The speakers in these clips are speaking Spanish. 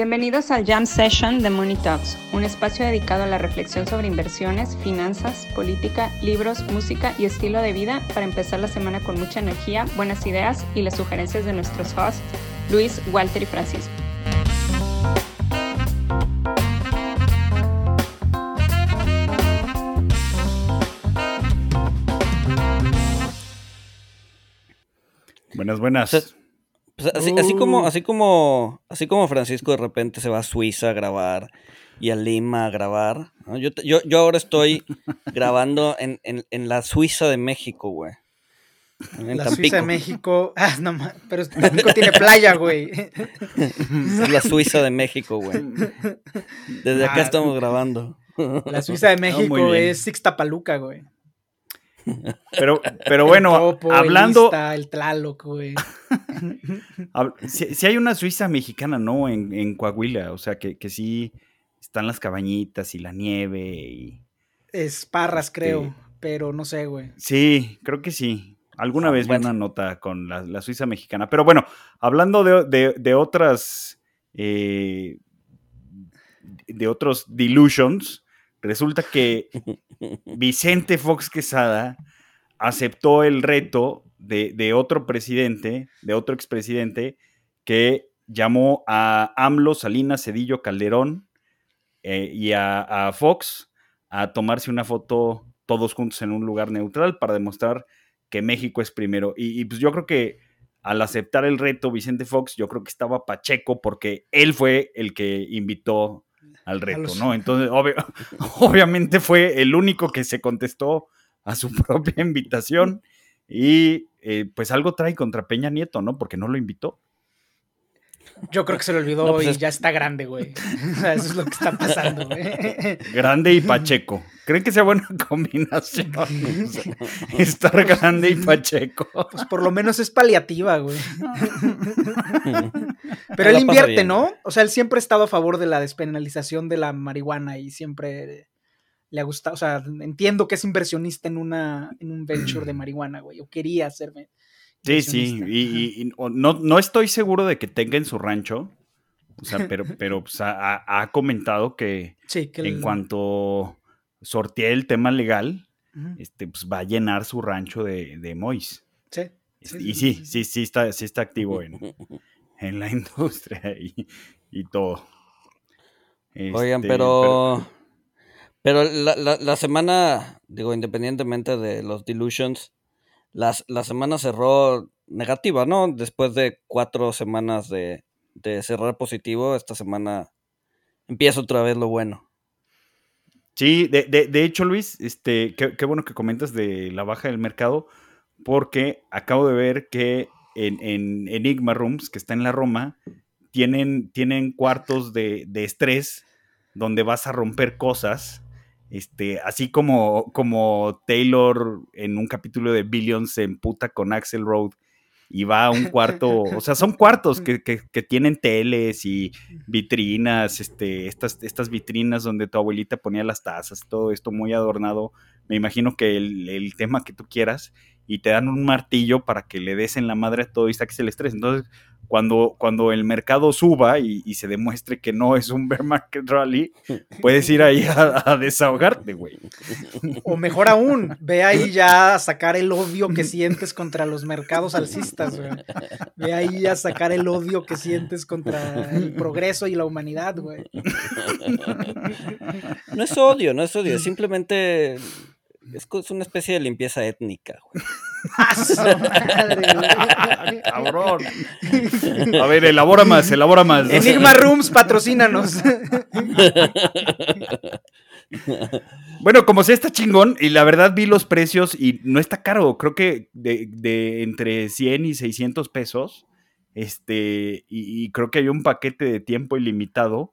Bienvenidos al Jam Session de Money Talks, un espacio dedicado a la reflexión sobre inversiones, finanzas, política, libros, música y estilo de vida para empezar la semana con mucha energía, buenas ideas y las sugerencias de nuestros hosts, Luis, Walter y Francisco. Buenas, buenas. Pues, así, así, como, así como, así como Francisco de repente se va a Suiza a grabar y a Lima a grabar. Yo, yo, yo, ahora estoy grabando en, en, en, la Suiza de México, güey. En la Tampico. Suiza de México. Ah, no, pero Tampico tiene playa, güey. Es la Suiza de México, güey. Desde acá ah, estamos grabando. La Suiza de México no, es Sixtapaluca, güey. Pero, pero bueno, Topo, hablando. El, el Tlaloc, güey. si, si, hay una Suiza mexicana, ¿no? En, en Coahuila, o sea, que, que, sí están las cabañitas y la nieve y. Es Parras, creo, este, pero no sé, güey. Sí, creo que sí. Alguna ah, vez bueno. vi una nota con la, la, Suiza mexicana. Pero bueno, hablando de, de, de otras. Eh, de otros delusions, resulta que Vicente Fox Quesada aceptó el reto de, de, otro presidente, de otro expresidente, que llamó a AMLO, Salinas, Cedillo, Calderón eh, y a, a, Fox a tomarse una foto todos juntos en un lugar neutral para demostrar que México es primero. Y, y pues yo creo que al aceptar el reto, Vicente Fox, yo creo que estaba Pacheco porque él fue el que invitó al reto, ¿no? Entonces, obvio, obviamente fue el único que se contestó a su propia invitación y eh, pues algo trae contra Peña Nieto, ¿no? Porque no lo invitó. Yo creo que se lo olvidó no, pues y es... ya está grande, güey. O sea, eso es lo que está pasando, güey. Grande y Pacheco. ¿Creen que sea buena combinación? Estar grande y Pacheco. Pues por lo menos es paliativa, güey. Pero él invierte, bien, ¿no? O sea, él siempre ha estado a favor de la despenalización de la marihuana y siempre le ha gustado. O sea, entiendo que es inversionista en, una, en un venture de marihuana, güey. O quería hacerme. Sí, sí, y, y, y, no, no estoy seguro de que tenga en su rancho, o sea, pero, pero pues, ha, ha, comentado que, sí, que en el... cuanto sortee el tema legal, uh -huh. este, pues va a llenar su rancho de, de Mois. Sí, sí, y sí, sí, sí está, sí está activo en, en la industria y, y todo. Este, Oigan, pero, pero, pero la, la, la semana, digo, independientemente de los delusions, la, la, semana cerró negativa, ¿no? Después de cuatro semanas de, de, cerrar positivo, esta semana empieza otra vez lo bueno. Sí, de, de, de hecho, Luis, este, qué, bueno que comentas de la baja del mercado, porque acabo de ver que en, en Enigma Rooms, que está en la Roma, tienen, tienen cuartos de, de estrés donde vas a romper cosas este, así como, como Taylor en un capítulo de Billions se emputa con Axel Road y va a un cuarto, o sea, son cuartos que, que, que, tienen teles y vitrinas, este, estas, estas vitrinas donde tu abuelita ponía las tazas, todo esto muy adornado. Me imagino que el, el tema que tú quieras y te dan un martillo para que le des en la madre a todo y saques el estrés. Entonces, cuando, cuando el mercado suba y, y, se demuestre que no es un bear market rally, puedes ir ahí a, a desahogarte, güey. O mejor aún, ve ahí ya a sacar el odio que sientes contra los mercados alcistas, güey. Ve ahí a sacar el odio que sientes contra el progreso y la humanidad, güey. No es odio, no es odio, es simplemente es una especie de limpieza étnica, güey. Cabrón. A ver, elabora más, elabora más. Enigma Rooms, patrocínanos. Bueno, como sea, está chingón. Y la verdad vi los precios y no está caro. Creo que de, de entre 100 y 600 pesos. Este, y, y creo que hay un paquete de tiempo ilimitado.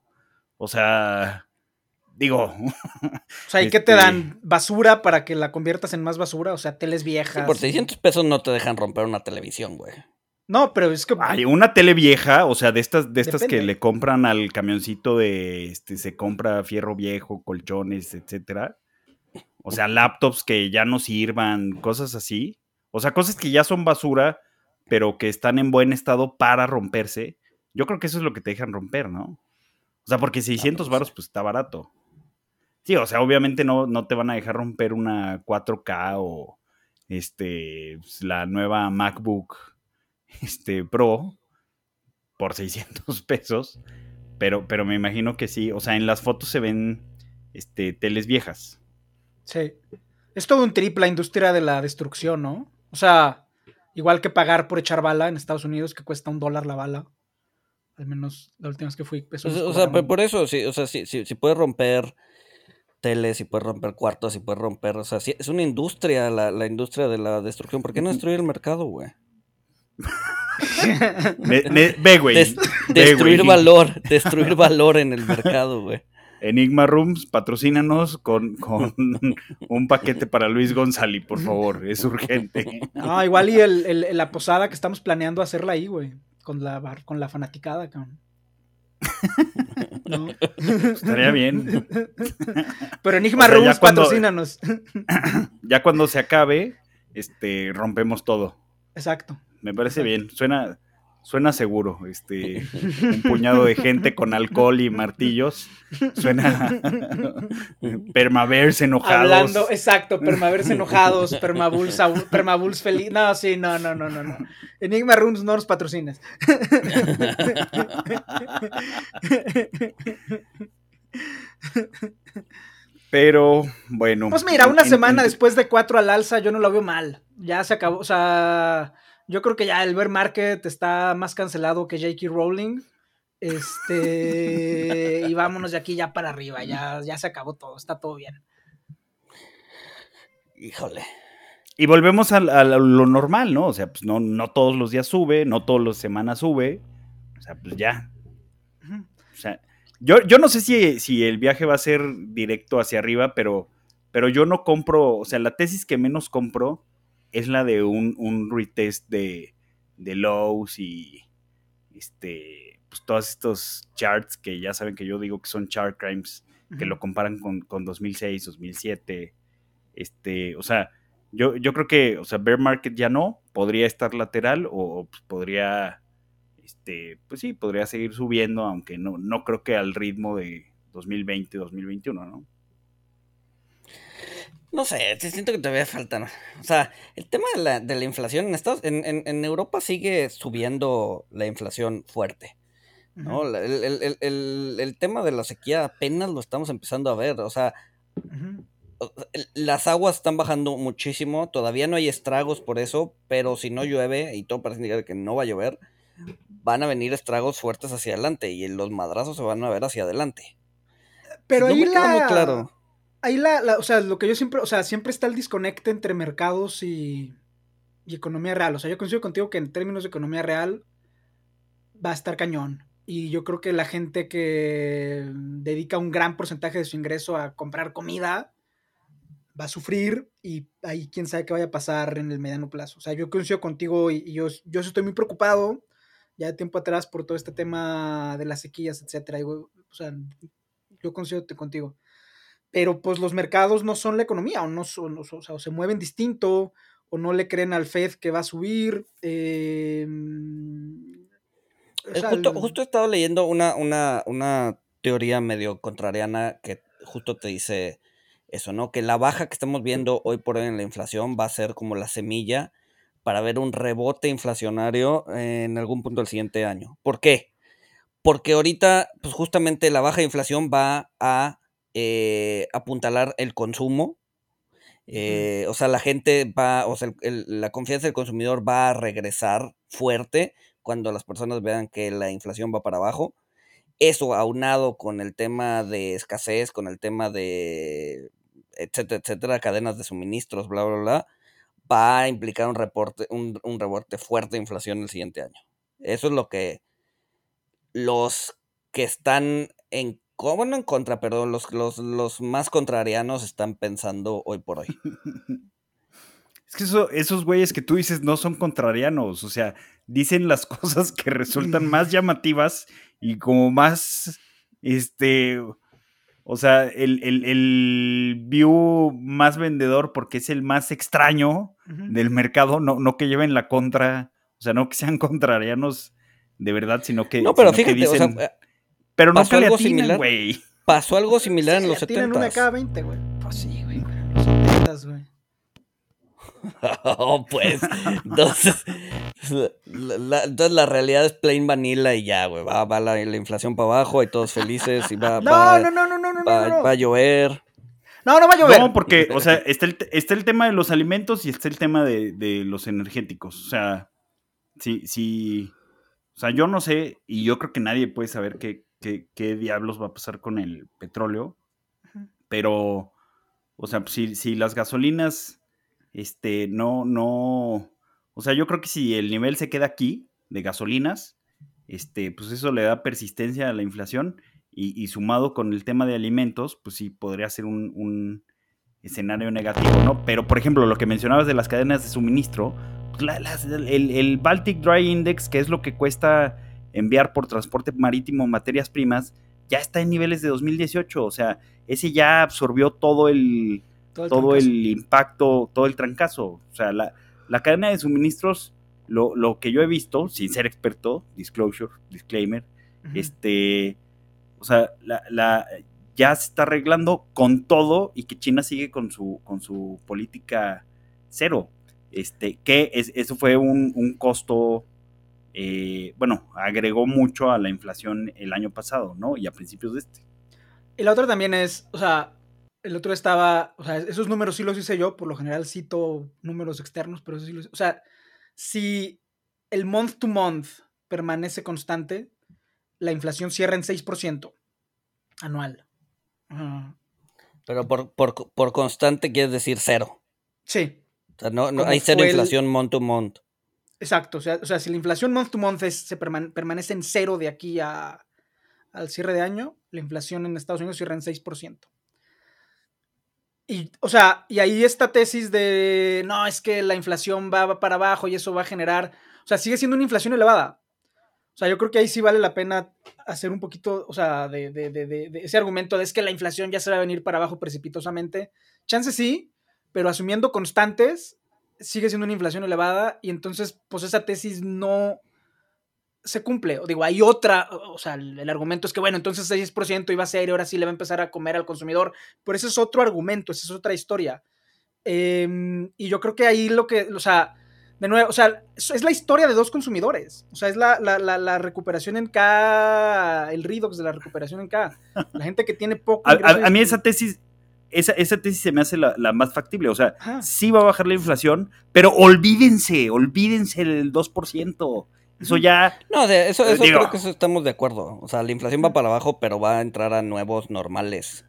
O sea, digo. O sea, ¿y este... qué te dan? ¿Basura para que la conviertas en más basura? O sea, teles viejas. Sí, por 600 pesos no te dejan romper una televisión, güey. No, pero es que. Hay una tele vieja, o sea, de estas, de estas que le compran al camioncito de. Este, se compra fierro viejo, colchones, etcétera. O sea, laptops que ya no sirvan, cosas así. O sea, cosas que ya son basura, pero que están en buen estado para romperse. Yo creo que eso es lo que te dejan romper, ¿no? O sea, porque 600 varos pues está barato. Sí, o sea, obviamente no, no te van a dejar romper una 4K o este, pues, la nueva MacBook este, Pro por 600 pesos. Pero, pero me imagino que sí. O sea, en las fotos se ven este, teles viejas. Sí. Es todo un trip la industria de la destrucción, ¿no? O sea, igual que pagar por echar bala en Estados Unidos, que cuesta un dólar la bala. Al menos la última vez que fui. Pues, o sea, por eso, sí, o sea, si, si, si puedes romper teles, si puedes romper cuartos, si puedes romper. O sea, es una industria, la, la industria de la destrucción. ¿Por qué no destruir el mercado, güey? ve, güey. destruir valor, destruir valor en el mercado, güey. Enigma Rooms, patrocínanos con, con un paquete para Luis González, por favor, es urgente. No, igual y el, la posada que estamos planeando hacerla ahí, güey, con la, con la fanaticada, cabrón. Estaría bien. Pero Enigma Rooms, patrocínanos. Ya cuando se acabe, este, rompemos todo. Exacto. Me parece bien. Suena, suena seguro. Este, un puñado de gente con alcohol y martillos. Suena permavers enojados. Hablando, exacto, permavers enojados, permabuls, permabuls feliz. No, sí, no, no, no, no, no. Enigma Rooms no nos patrocines. Pero bueno. Pues mira, una semana después de cuatro al alza, yo no lo veo mal. Ya se acabó, o sea, yo creo que ya el bear market está más cancelado que J.K. Rowling. Este, y vámonos de aquí ya para arriba, ya, ya se acabó todo, está todo bien. Híjole. Y volvemos a, lo normal, ¿no? O sea, pues no, no todos los días sube, no todas las semanas sube. O sea, pues ya. O sea, yo, yo no sé si, si, el viaje va a ser directo hacia arriba, pero, pero yo no compro, o sea, la tesis que menos compro es la de un, un retest de, de lows y este, pues todos estos charts que ya saben que yo digo que son chart crimes, que lo comparan con, con, 2006, 2007. Este, o sea, yo, yo creo que, o sea, bear market ya no, podría estar lateral o, pues, podría, este, pues sí, podría seguir subiendo, aunque no, no creo que al ritmo de 2020, 2021, ¿no? No sé, siento que todavía faltan. O sea, el tema de la, de la inflación en, Estados, en, en, Europa sigue subiendo la inflación fuerte. ¿no? el, el, el, el, tema de la sequía apenas lo estamos empezando a ver. O sea, las aguas están bajando muchísimo. Todavía no hay estragos por eso, pero si no llueve, y todo parece indicar que no va a llover, van a venir estragos fuertes hacia adelante y los madrazos se van a ver hacia adelante. Pero ahí la... claro ahí la, o sea, lo que yo siempre, o sea, siempre está el desconecte entre mercados y, y economía real. O sea, yo coincido contigo que en términos de economía real va a estar cañón. Y yo creo que la gente que dedica un gran porcentaje de su ingreso a comprar comida va a sufrir y ahí quién sabe qué vaya a pasar en el mediano plazo. O sea, yo coincido contigo y, yo, yo estoy muy preocupado ya de tiempo atrás por todo este tema de las sequías, etcétera. o sea, yo coincido contigo pero pues los mercados no son la economía, o, no son, o, sea, se mueven distinto, o no le creen al Fed que va a subir. Em, justo, he estado leyendo una, una, una teoría medio contrariana que justo te dice eso, ¿no? Que la baja que estamos viendo hoy por hoy en la inflación va a ser como la semilla para ver un rebote inflacionario en algún punto del siguiente año. ¿Por qué? Porque ahorita, pues justamente la baja de inflación va a eh, apuntalar el consumo. Eh, o sea, la gente va, o sea, la confianza del consumidor va a regresar fuerte cuando las personas vean que la inflación va para abajo. Eso aunado con el tema de escasez, con el tema de etcétera, etcétera, cadenas de suministros, bla, bla, bla, va a implicar un reporte, un, un rebote fuerte de inflación el siguiente año. Eso es lo que los que están en bueno, en contra, pero los, los, más contrarianos están pensando hoy por hoy. Es que esos güeyes que tú dices no son contrarianos, o sea, dicen las cosas que resultan más llamativas y como más, este, o sea, el, el, view más vendedor porque es el más extraño del mercado, no, no que lleven la contra, o sea, no que sean contrarianos de verdad, sino que... No, pero fíjate, o sea, pero no se algo similar, güey. Pasó algo similar en los 70. Tienen una cada 20, güey. Pues sí, güey. Los 70, güey. oh, pues. Entonces la, entonces la realidad es plain vanilla y ya, güey. Va, va la, inflación para abajo y todos felices y va, no, va, no, no, no, no, va, no, va a llover. No, no va a llover. No, porque, o sea, está el, está el tema de los alimentos y está el tema de, de los energéticos. O sea, sí, sí. O sea, yo no sé, y yo creo que nadie puede saber qué, qué, qué diablos va a pasar con el petróleo. Pero, o sea, si, si las gasolinas, este, no, no o sea, yo creo que si el nivel se queda aquí de gasolinas, este, pues eso le da persistencia a la inflación y, sumado con el tema de alimentos, pues sí podría ser un, escenario negativo, ¿no? Pero, por ejemplo, lo que mencionabas de las cadenas de suministro, pues el, el, Baltic Dry Index, que es lo que cuesta enviar por transporte marítimo materias primas, ya está en niveles de 2018, o sea, ese ya absorbió todo el, todo el impacto, todo el trancazo, o sea, la, la cadena de suministros, lo, que yo he visto, sin ser experto, disclosure, disclaimer, este, o sea, la, ya se está arreglando con todo y que China sigue con su, con su política cero. Este, que es, eso fue un, costo, eh, bueno, agregó mucho a la inflación el año pasado, ¿no? Y a principios de este. Y la otra también es, o sea, el otro estaba, o sea, esos números sí los hice yo, por lo general cito números externos, pero eso sí los, o sea, si el month to month permanece constante, la inflación cierra en 6% anual. Pero por, por, constante quiere decir cero. Sí. O sea, no, hay cero inflación month to month. Exacto, o sea, o sea, si la inflación month to month se permanece en cero de aquí a, al cierre de año, la inflación en Estados Unidos cierra en 6%. Y, o sea, y ahí esta tesis de, no, es que la inflación va, para abajo y eso va a generar, o sea, sigue siendo una inflación elevada. O sea, yo creo que ahí sí vale la pena hacer un poquito, o sea, de, de, de, ese argumento de es que la inflación ya se va a venir para abajo precipitosamente. Chance sí, pero asumiendo constantes, sigue siendo una inflación elevada y entonces, pues esa tesis no, se cumple. Digo, hay otra, o sea, el, argumento es que, bueno, entonces 6% iba a ser y ahora sí le va a empezar a comer al consumidor. Pero ese es otro argumento, esa es otra historia. Em, y yo creo que ahí lo que, o sea, de nuevo, o sea, es la historia de dos consumidores. O sea, es la, la, recuperación en K, el redox de la recuperación en K. La gente que tiene poco. A, mí esa tesis, esa, esa, tesis se me hace la, más factible. O sea, sí va a bajar la inflación, pero olvídense, olvídense el 2%. Eso ya. No, de eso, eso creo que eso estamos de acuerdo. O sea, la inflación va para abajo, pero va a entrar a nuevos normales.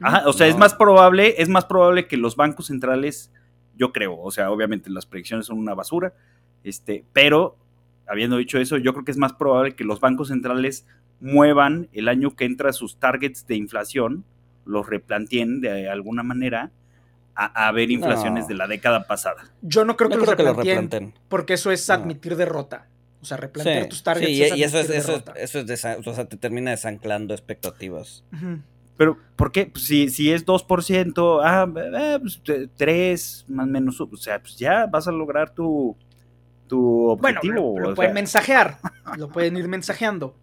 Ajá, o sea, es más probable, es más probable que los bancos centrales, yo creo, o sea, obviamente las predicciones son una basura, este, pero habiendo dicho eso, yo creo que es más probable que los bancos centrales muevan el año que entra sus targets de inflación, los replanteen de alguna manera a, ver inflaciones de la década pasada. Yo no creo que, lo, replanteen, porque eso es admitir derrota. O sea, replantear tus targets. Sí, y eso es, eso, eso es o sea, te termina desanclando expectativas. Pero, ¿por qué? Pues si, si es 2%, ah, eh, pues, 3, más o menos, o sea, pues ya vas a lograr tu, tu objetivo. Bueno, lo, pueden mensajear, lo pueden ir mensajeando,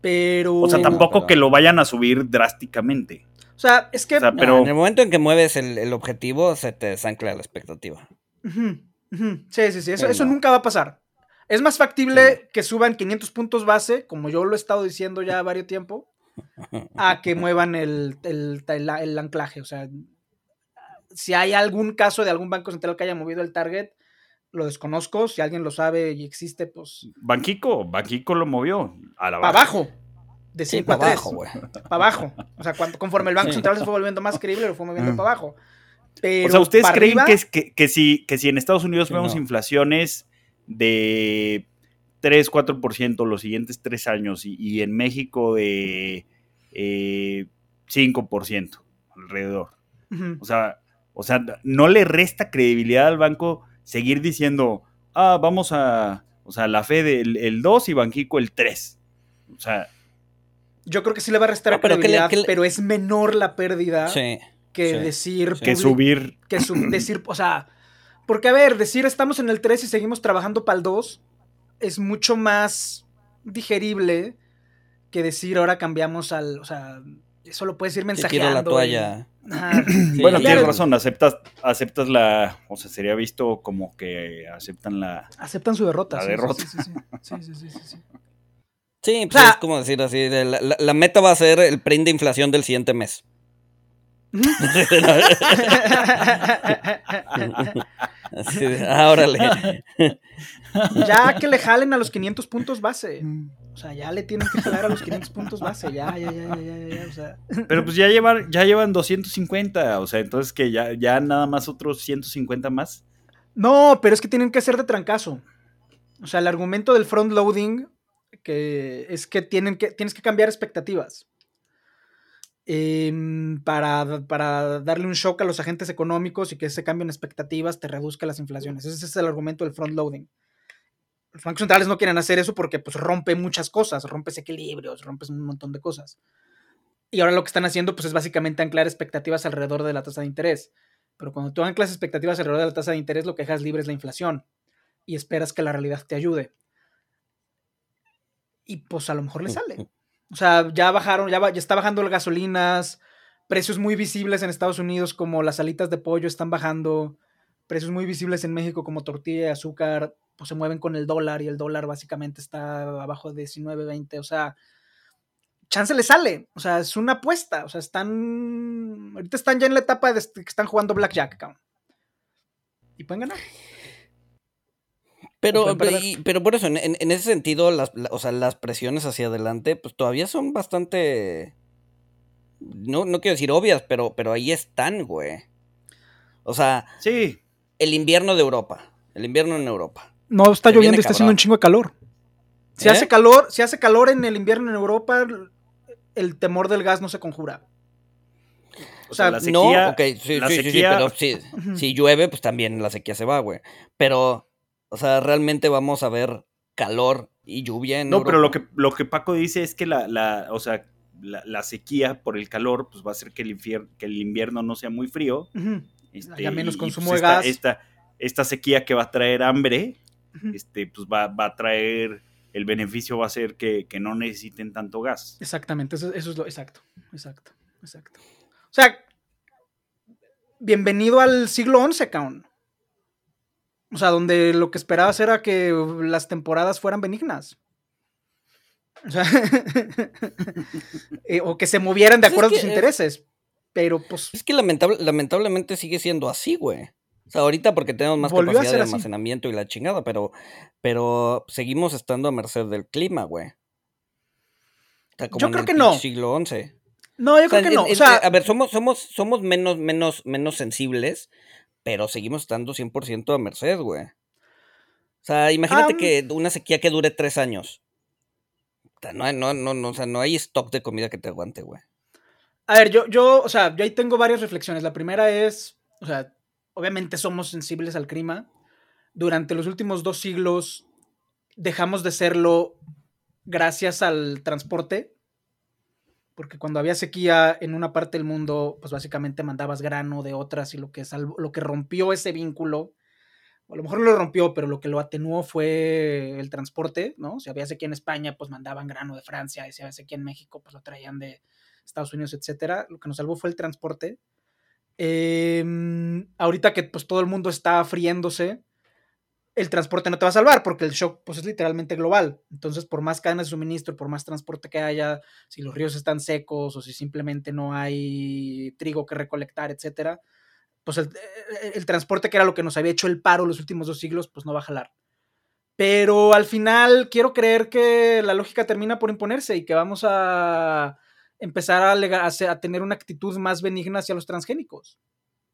pero... O sea, tampoco que lo vayan a subir drásticamente. O sea, es que. pero... en el momento en que mueves el, objetivo, se te desancla la expectativa. Sí, sí, sí. Eso, eso nunca va a pasar. Es más factible que suban 500 puntos base, como yo lo he estado diciendo ya varios tiempo, a que muevan el, el, anclaje. O sea, si hay algún caso de algún banco central que haya movido el target, lo desconozco. Si alguien lo sabe y existe, pues. Banquico, Banquico lo movió a la abajo de 5 a 3. Abajo, güey. Para abajo. O sea, cuando, conforme el Banco Central se fue volviendo más creíble, lo fue moviendo para abajo. o sea, ¿ustedes creen que, que, si, que si en Estados Unidos vemos inflaciones de 3, 4% los siguientes 3 años y, en México de 5% eh, alrededor? o, sea, o sea, no le resta credibilidad al banco seguir diciendo, ah, vamos a, o sea, la fe del el 2 y Banquico el 3. O sea, yo creo que sí le va a restar a pero credibilidad, pero es menor la pérdida que decir... Que subir. Que decir, o sea, porque a ver, decir estamos en el 3 y seguimos trabajando para el 2 es mucho más digerible que decir ahora cambiamos al, o sea, eso lo puedes ir mensajeando. la toalla. bueno, tienes razón, aceptas, aceptas la, o sea, sería visto como que aceptan la... Aceptan su derrota. La derrota. Sí, sí, sí. sí, sí, pues es como decir así, la, meta va a ser el print de inflación del siguiente mes. Ahora Ya que le jalen a los 500 puntos base. O sea, ya le tienen que jalar a los 500 puntos base. Ya, ya, ya, ya, ya, o sea. Pero pues ya llevan, ya llevan 250. O sea, entonces que ya, ya nada más otros 150 más. No, pero es que tienen que ser de trancazo. O sea, el argumento del front loading es que, tienen que tienes que cambiar expectativas. Em, para, para, darle un shock a los agentes económicos y que ese cambio en expectativas te reduzca las inflaciones. Ese es el argumento del front loading. Los bancos centrales no quieren hacer eso porque pues, rompe muchas cosas, rompes equilibrios, rompes un montón de cosas. Y ahora lo que están haciendo pues, es básicamente anclar expectativas alrededor de la tasa de interés. Pero cuando tú anclas expectativas alrededor de la tasa de interés, lo que dejas libre es la inflación. Y esperas que la realidad te ayude. Y pues a lo mejor le sale. O sea, ya bajaron, ya, ya está bajando las gasolinas, precios muy visibles en Estados Unidos como las alitas de pollo están bajando, precios muy visibles en México como tortilla y azúcar, pues se mueven con el dólar y el dólar básicamente está abajo de 19, 20, o sea, chance le sale, o sea, es una apuesta, o sea, están, ahorita están ya en la etapa de que están jugando blackjack, cabrón. Y pueden ganar. Pero, pero, por eso, en, ese sentido, las, o sea, las presiones hacia adelante, pues todavía son bastante. No, no quiero decir obvias, pero, pero ahí están, güey. O sea. Sí. El invierno de Europa. El invierno en Europa. No, está lloviendo y está haciendo un chingo de calor. Si hace ¿Eh? calor, si hace calor en el invierno en Europa, el temor del gas no se conjura. O sea, la sequía, no, ok, sí, sí, sí, pero si llueve, pues también la sequía se va, güey. Pero o sea, realmente vamos a ver calor y lluvia en No, pero lo que, lo que Paco dice es que la, la o sea, la, sequía por el calor, pues va a hacer que el, que el invierno no sea muy frío. este, Haya menos pues, consumo de gas. Esta, esta, sequía que va a traer hambre, este, pues va, va, a traer, el beneficio va a ser que, que no necesiten tanto gas. Exactamente, eso, eso, es lo, exacto, exacto, exacto. O sea, bienvenido al siglo XI, Kaun. O sea, donde lo que esperabas era que las temporadas fueran benignas. O sea, eh, o que se movieran de pues acuerdo a tus eh, intereses. Pero pues. Es que lamentablemente sigue siendo así, güey. O sea, ahorita porque tenemos más capacidad de almacenamiento y la chingada, pero, pero seguimos estando a merced del clima, güey. yo creo que no. Siglo XI. No, yo creo que no. O sea, a ver, somos, somos, somos menos, menos, menos sensibles pero seguimos estando 100% a merced, güey. O sea, imagínate que una sequía que dure tres años. No hay, no, no, no, o sea, no hay stock de comida que te aguante, güey. A ver, yo, yo, o sea, yo ahí tengo varias reflexiones. La primera es, o sea, obviamente somos sensibles al clima. Durante los últimos dos siglos dejamos de serlo gracias al transporte porque cuando había sequía en una parte del mundo, pues básicamente mandabas grano de otras y lo que, lo que rompió ese vínculo, a lo mejor lo rompió, pero lo que lo atenuó fue el transporte, ¿no? Si había sequía en España, pues mandaban grano de Francia, y si había sequía en México, pues lo traían de Estados Unidos, etcétera. Lo que nos salvó fue el transporte. Em, ahorita que pues todo el mundo está friéndose, el transporte no te va a salvar porque el shock pues, es literalmente global. Entonces, por más cadenas de suministro, por más transporte que haya, si los ríos están secos o si simplemente no hay trigo que recolectar, etcétera, pues el, transporte que era lo que nos había hecho el paro los últimos dos siglos, pues no va a jalar. Pero al final quiero creer que la lógica termina por imponerse y que vamos a empezar a, a tener una actitud más benigna hacia los transgénicos.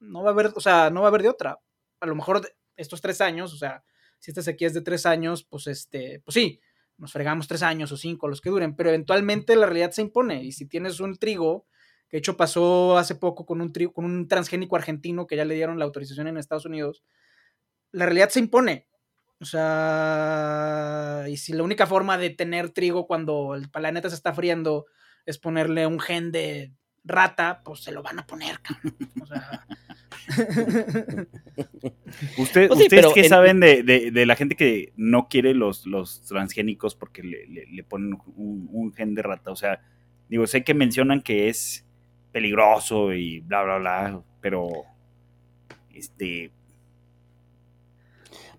No va a haber, o sea, no va a haber de otra. A lo mejor estos tres años, o sea, si esta sequía es de tres años, pues este, pues sí, nos fregamos tres años o cinco, los que duren, pero eventualmente la realidad se impone. Y si tienes un trigo, que de hecho pasó hace poco con un trigo, con un transgénico argentino que ya le dieron la autorización en Estados Unidos, la realidad se impone. O sea, y si la única forma de tener trigo cuando el planeta se está friendo es ponerle un gen de rata, pues se lo van a poner, O sea, ¿Usted, pues ¿Ustedes qué saben de, la gente que no quiere los, los transgénicos porque le, ponen un, gen de rata? O sea, digo, sé que mencionan que es peligroso y bla, bla, bla, pero este...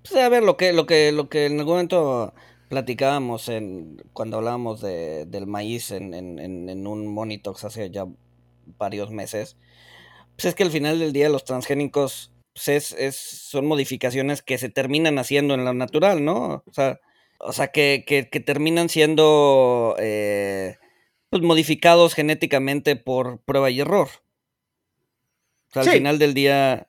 Pues a ver, lo que, lo que, lo que en algún momento platicábamos en, cuando hablábamos de, del maíz en, en, un Monitox hace ya varios meses, pues es que al final del día los transgénicos pues es, son modificaciones que se terminan haciendo en lo natural, ¿no? O sea, o sea que, que, terminan siendo eh, pues modificados genéticamente por prueba y error. O sea, al final del día,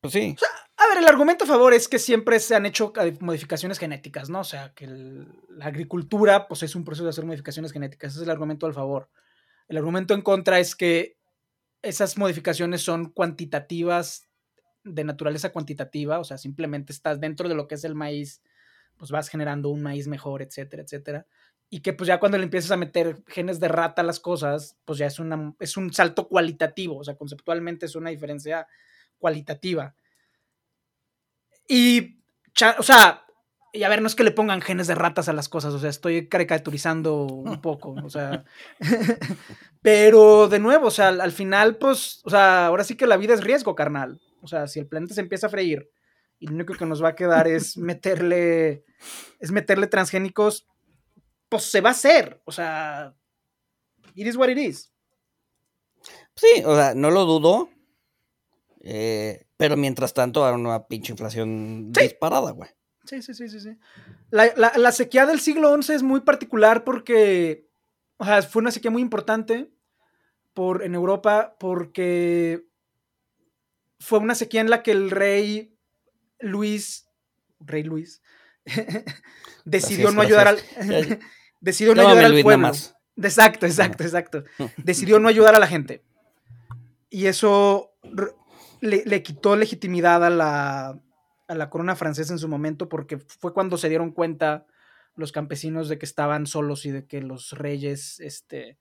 pues sí. A ver, el argumento a favor es que siempre se han hecho modificaciones genéticas, ¿no? O sea, que la agricultura, pues es un proceso de hacer modificaciones genéticas. Ese es el argumento al favor. El argumento en contra es que esas modificaciones son cuantitativas, de naturaleza cuantitativa, o sea, simplemente estás dentro de lo que es el maíz, pues vas generando un maíz mejor, etcétera, etcétera. Y que pues ya cuando le empiezas a meter genes de rata a las cosas, pues ya es, una, es un salto cualitativo, o sea, conceptualmente es una diferencia cualitativa. Y, o sea, y a ver, no es que le pongan genes de ratas a las cosas, o sea, estoy caricaturizando un poco, o sea, pero de nuevo, o sea, al, final, pues, o sea, ahora sí que la vida es riesgo, carnal. O sea, si el planeta se empieza a freír y lo único que nos va a quedar es meterle, es meterle transgénicos, pues se va a hacer, o sea, it is what it is. Sí, o sea, no lo dudo, eh, pero mientras tanto, hay una pinche inflación disparada, güey. Sí, sí, sí, sí, sí. La, sequía del siglo XI es muy particular porque, o sea, fue una sequía muy importante por, en Europa porque fue una sequía en la que el rey Luis, rey Luis, decidió no ayudar al... decidió no ayudar al pueblo. Exacto, exacto, exacto. Decidió no ayudar a la gente. Y eso le, quitó legitimidad a la, a la corona francesa en su momento porque fue cuando se dieron cuenta los campesinos de que estaban solos y de que los reyes, este,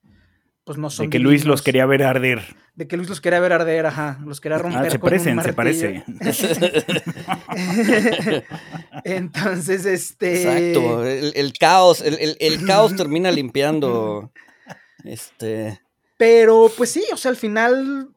pues no son. De que Luis los quería ver arder. De que Luis los quería ver arder, ajá. Los quería ah, romper. se parecen, se parece. Entonces, este. Exacto. El, caos, el, el, caos termina limpiando. Este. Pero, pues sí, o sea, al final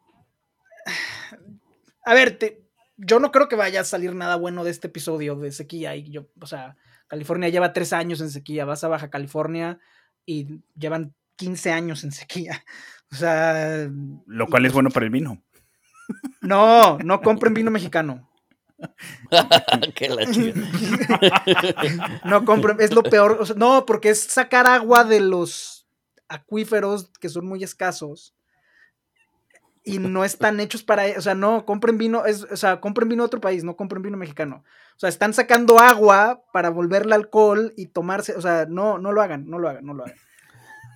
a ver, yo no creo que vaya a salir nada bueno de este episodio de sequía. Y yo, o sea, California lleva tres años en sequía. Vas a Baja California y llevan 15 años en sequía. O sea. Lo cual es bueno para el vino. No, no compren vino mexicano. no compren, es lo peor. no, porque es sacar agua de los acuíferos que son muy escasos y no están hechos para, o sea, no, compren vino, es, o sea, compren vino de otro país, no compren vino mexicano. O sea, están sacando agua para volverle alcohol y tomarse, o sea, no, no lo hagan, no lo hagan, no lo hagan.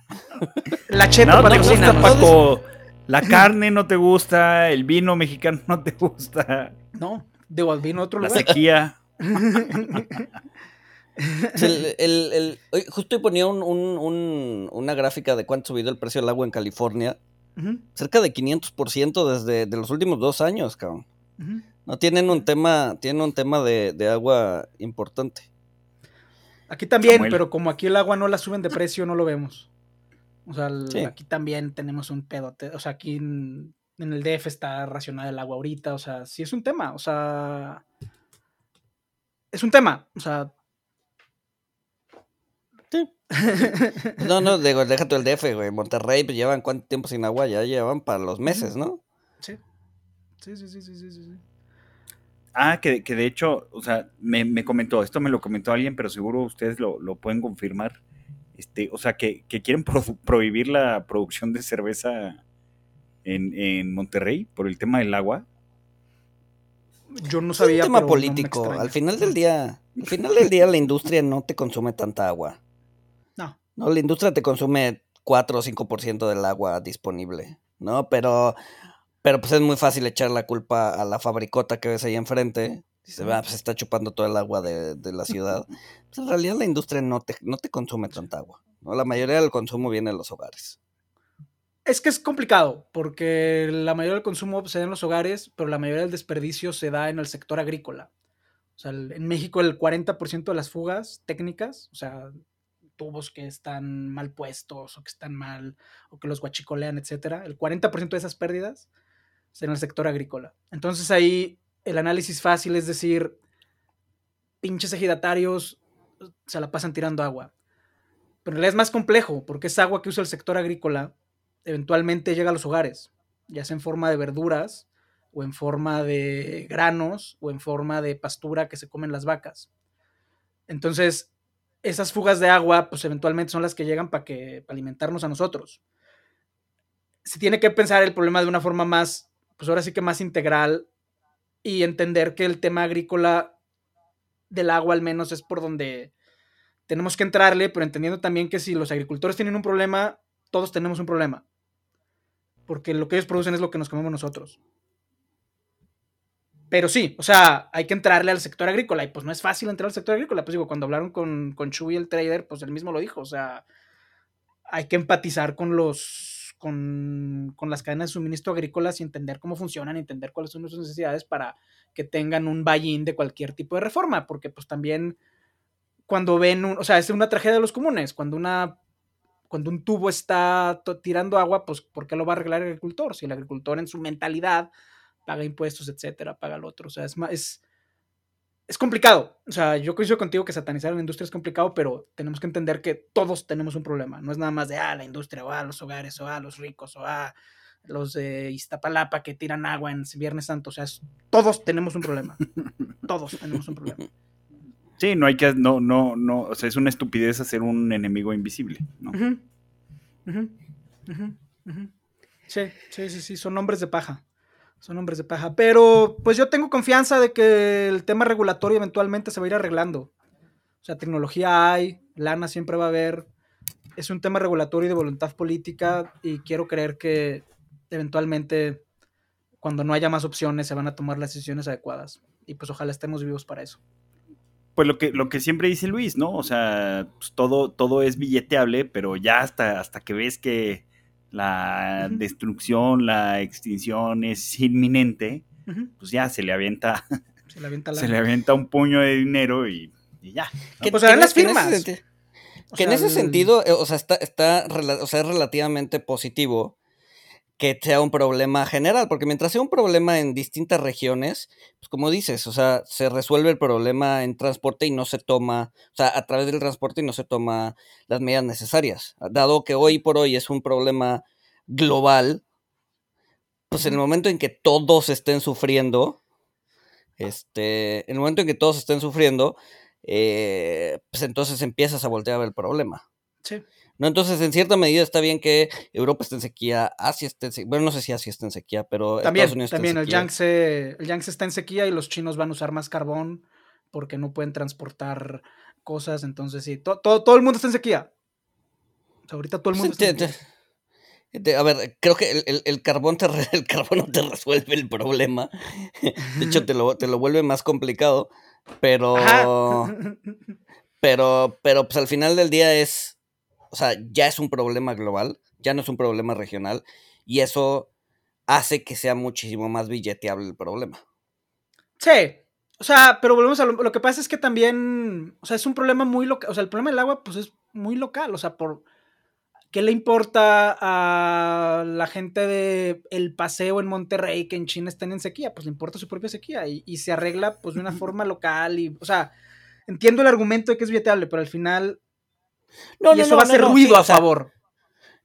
La cheta no te gusta, Paco. La carne no te gusta, el vino mexicano no te gusta. No, digo, el vino otro La sequía. el, justo ponía una gráfica de cuánto ha subido el precio del agua en California Cerca de 500% desde de los últimos dos años, cabrón. No tienen un tema, tienen un tema de, agua importante. Aquí también, pero como aquí el agua no la suben de precio, no lo vemos. O sea, aquí también tenemos un pedo. O sea, aquí en, en, el DF está racionada el agua ahorita. O sea, sí es un tema. O sea, es un tema. O sea, no, no, digo, déjate el DF, güey. Monterrey, pues llevan cuánto tiempo sin agua, ya llevan para los meses, ¿no? Sí. Sí, sí, sí, sí, sí, sí. Ah, que, de hecho, o sea, me, comentó, esto me lo comentó alguien, pero seguro ustedes lo, pueden confirmar. Este, o sea, que, quieren prohibir la producción de cerveza en, Monterrey por el tema del agua. Yo no sabía. Es un tema político. al final del día, al final del día la industria no te consume tanta agua. No, la industria te consume 4 o 5% del agua disponible, ¿no? Pero, pero pues es muy fácil echar la culpa a la fabricota que ves ahí enfrente. Y se ve, pues está chupando todo el agua de, la ciudad. Pues en realidad la industria no te, no te consume tanta agua, ¿no? La mayoría del consumo viene de los hogares. Es que es complicado, porque la mayoría del consumo se da en los hogares, pero la mayoría del desperdicio se da en el sector agrícola. O sea, en México el 40% de las fugas técnicas, o sea, tubos que están mal puestos o que están mal, o que los guachicolean, etcétera, el 40% de esas pérdidas es en el sector agrícola. Entonces ahí el análisis fácil es decir, pinches ejidatarios se la pasan tirando agua. Pero en realidad es más complejo, porque es agua que usa el sector agrícola eventualmente llega a los hogares, ya sea en forma de verduras, o en forma de granos, o en forma de pastura que se comen las vacas. Entonces, esas fugas de agua, pues eventualmente son las que llegan para alimentarnos a nosotros. Se tiene que pensar el problema de una forma más, pues ahora sí que más integral y entender que el tema agrícola del agua al menos es por donde tenemos que entrarle, pero entendiendo también que si los agricultores tienen un problema, todos tenemos un problema porque lo que ellos producen es lo que nos comemos nosotros. Pero sí, o sea, hay que entrarle al sector agrícola y pues no es fácil entrar al sector agrícola. Pues digo, cuando hablaron con, con Chuy, el trader, pues él mismo lo dijo, o sea, hay que empatizar con los, con, con las cadenas de suministro agrícolas y entender cómo funcionan, entender cuáles son sus necesidades para que tengan un buy-in de cualquier tipo de reforma, porque pues también cuando ven, o sea, es una tragedia de los comunes, cuando una cuando un tubo está tirando agua, pues ¿por qué lo va a arreglar el agricultor? Si el agricultor en su mentalidad paga impuestos, etcétera, paga el otro. O sea, es, es, es complicado. O sea, yo coincido contigo que satanizar la industria es complicado, pero tenemos que entender que todos tenemos un problema. No es nada más de, ah, la industria, o ah, los hogares, o ah, los ricos, o ah, los de Iztapalapa que tiran agua en Viernes Santo. O sea, todos tenemos un problema. todos tenemos un problema. Sí, no hay que, no, no, no, o sea, es una estupidez hacer un enemigo invisible, ¿no? Sí, sí, sí, sí, son hombres de paja. Son hombres de paja. Pero pues yo tengo confianza de que el tema regulatorio eventualmente se va a ir arreglando. O sea, tecnología hay, lana siempre va a haber. Es un tema regulatorio y de voluntad política y quiero creer que eventualmente cuando no haya más opciones se van a tomar las decisiones adecuadas. Y pues ojalá estemos vivos para eso pues lo que, lo que siempre dice Luis, ¿no? O sea, pues todo, todo es billeteable, pero ya hasta, hasta que ves que la destrucción, la extinción es inminente, pues ya se le avienta, se le avienta, un puño de dinero y, ya. Que, pues las firmas. Que en ese, sentido, eh, o sea, está, está o sea, es relativamente positivo que sea un problema general, porque mientras sea un problema en distintas regiones, pues como dices, o sea, se resuelve el problema en transporte y no se toma, o sea, a través del transporte y no se toma las medidas necesarias. Dado que hoy por hoy es un problema global, pues en el momento en que todos estén sufriendo, este, en el momento en que todos estén sufriendo, eh, pues entonces empiezas a voltear a ver el problema. Sí. ¿No? Entonces, en cierta medida está bien que Europa esté en sequía, Asia esté en sequía, bueno, no sé si Asia está en sequía, pero también, Estados Unidos también el Yangtze, el Yangtze está en sequía y los chinos van a usar más carbón porque no pueden transportar cosas, entonces sí, todo, todo, el mundo está en sequía. ahorita todo el mundo está en sequía. a ver, creo que el, carbón te el carbón no te resuelve el problema. De hecho, te lo, te lo vuelve más complicado. Pero. Pero. Pero pues al final del día es o sea, ya es un problema global, ya no es un problema regional, y eso hace que sea muchísimo más billeteable el problema. Sí, o sea, pero volvemos a lo, que pasa es que también, o sea, es un problema muy local, o sea, el problema del agua pues es muy local, o sea, por ¿qué le importa a la gente de El Paseo en Monterrey que en China estén en sequía? Pues le importa su propia sequía y, y se arregla pues de una forma local y, o sea, entiendo el argumento de que es billeteable, pero al final no, y eso va a hacer ruido a favor.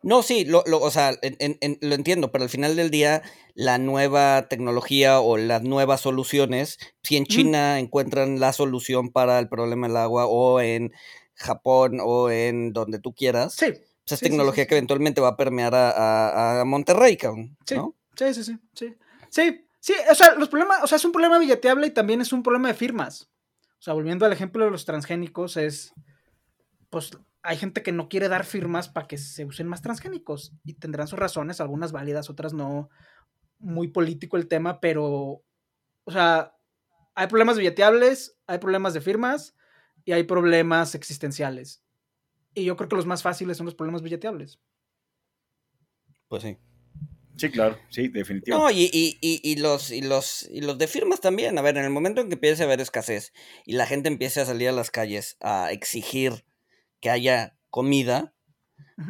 No, sí, lo, o sea, lo entiendo, pero al final del día, la nueva tecnología o las nuevas soluciones, si en China encuentran la solución para el problema del agua, o en Japón, o en donde tú quieras, sí, pues es tecnología que eventualmente va a permear a, Monterrey, ¿no? Sí, sí, sí, sí. Sí, sí, o sea, los problemas, o sea, es un problema billeteable y también es un problema de firmas. O sea, volviendo al ejemplo de los transgénicos, es, pues, hay gente que no quiere dar firmas para que se usen más transgénicos y tendrán sus razones, algunas válidas, otras no. Muy político el tema, pero, o sea, hay problemas billeteables, hay problemas de firmas y hay problemas existenciales. Y yo creo que los más fáciles son los problemas billeteables. Pues sí. Sí, claro, sí, definitivamente. No, y, y, y, los, y, los, y los de firmas también. A ver, en el momento en que empiece a haber escasez y la gente empiece a salir a las calles a exigir que haya comida,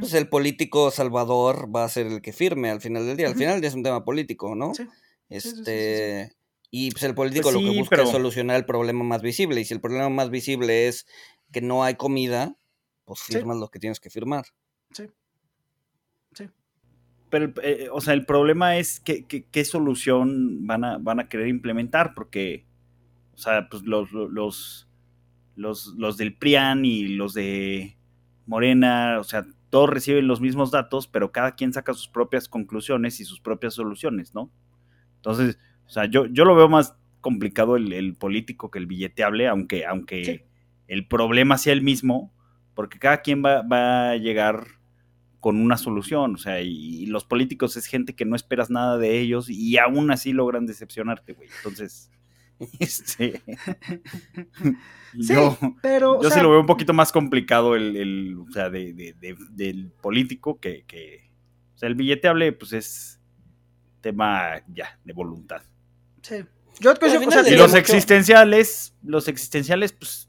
pues el político salvador va a ser el que firme al final del día. Al final es un tema político, ¿no? Sí. Este. y pues el político pues lo que busca es solucionar el problema más visible. Y si el problema más visible es que no hay comida, pues firmas lo que tienes que firmar. Sí. Sí. Pero, eh, o sea, el problema es que, qué solución van a, van a querer implementar, porque, o sea, pues los, los, los, los del PRIAN y los de Morena, o sea, todos reciben los mismos datos, pero cada quien saca sus propias conclusiones y sus propias soluciones, ¿no? Entonces, o sea, yo, yo lo veo más complicado el, político que el billeteable, aunque, aunque el problema sea el mismo, porque cada quien va, a llegar con una solución, o sea, y, los políticos es gente que no esperas nada de ellos y aún así logran decepcionarte, güey. Entonces, este, yo, pero, yo sí lo veo un poquito más complicado el, o sea, del político que, o sea, el billeteable, pues es tema ya de voluntad. Sí. Yo, y los existenciales, los existenciales, pues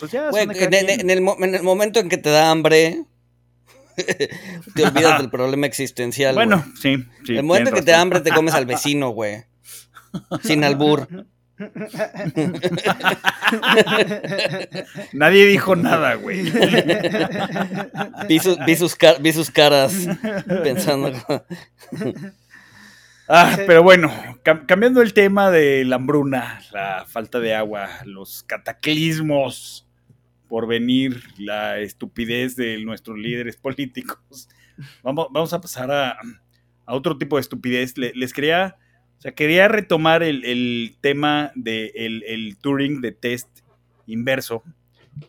pues en, el, momento en que te da hambre, te olvidas del problema existencial. Bueno, sí, sí. En el momento en que te da hambre, te comes al vecino, güey. Sin albur. Nadie dijo nada, güey. Vi, sus, caras pensando. Ah, pero bueno, cambiando el tema de la hambruna, la falta de agua, los cataclismos por venir, la estupidez de nuestros líderes políticos. Vamos, vamos a pasar a, otro tipo de estupidez. les quería, o sea, quería retomar el, tema del de el Turing de test inverso,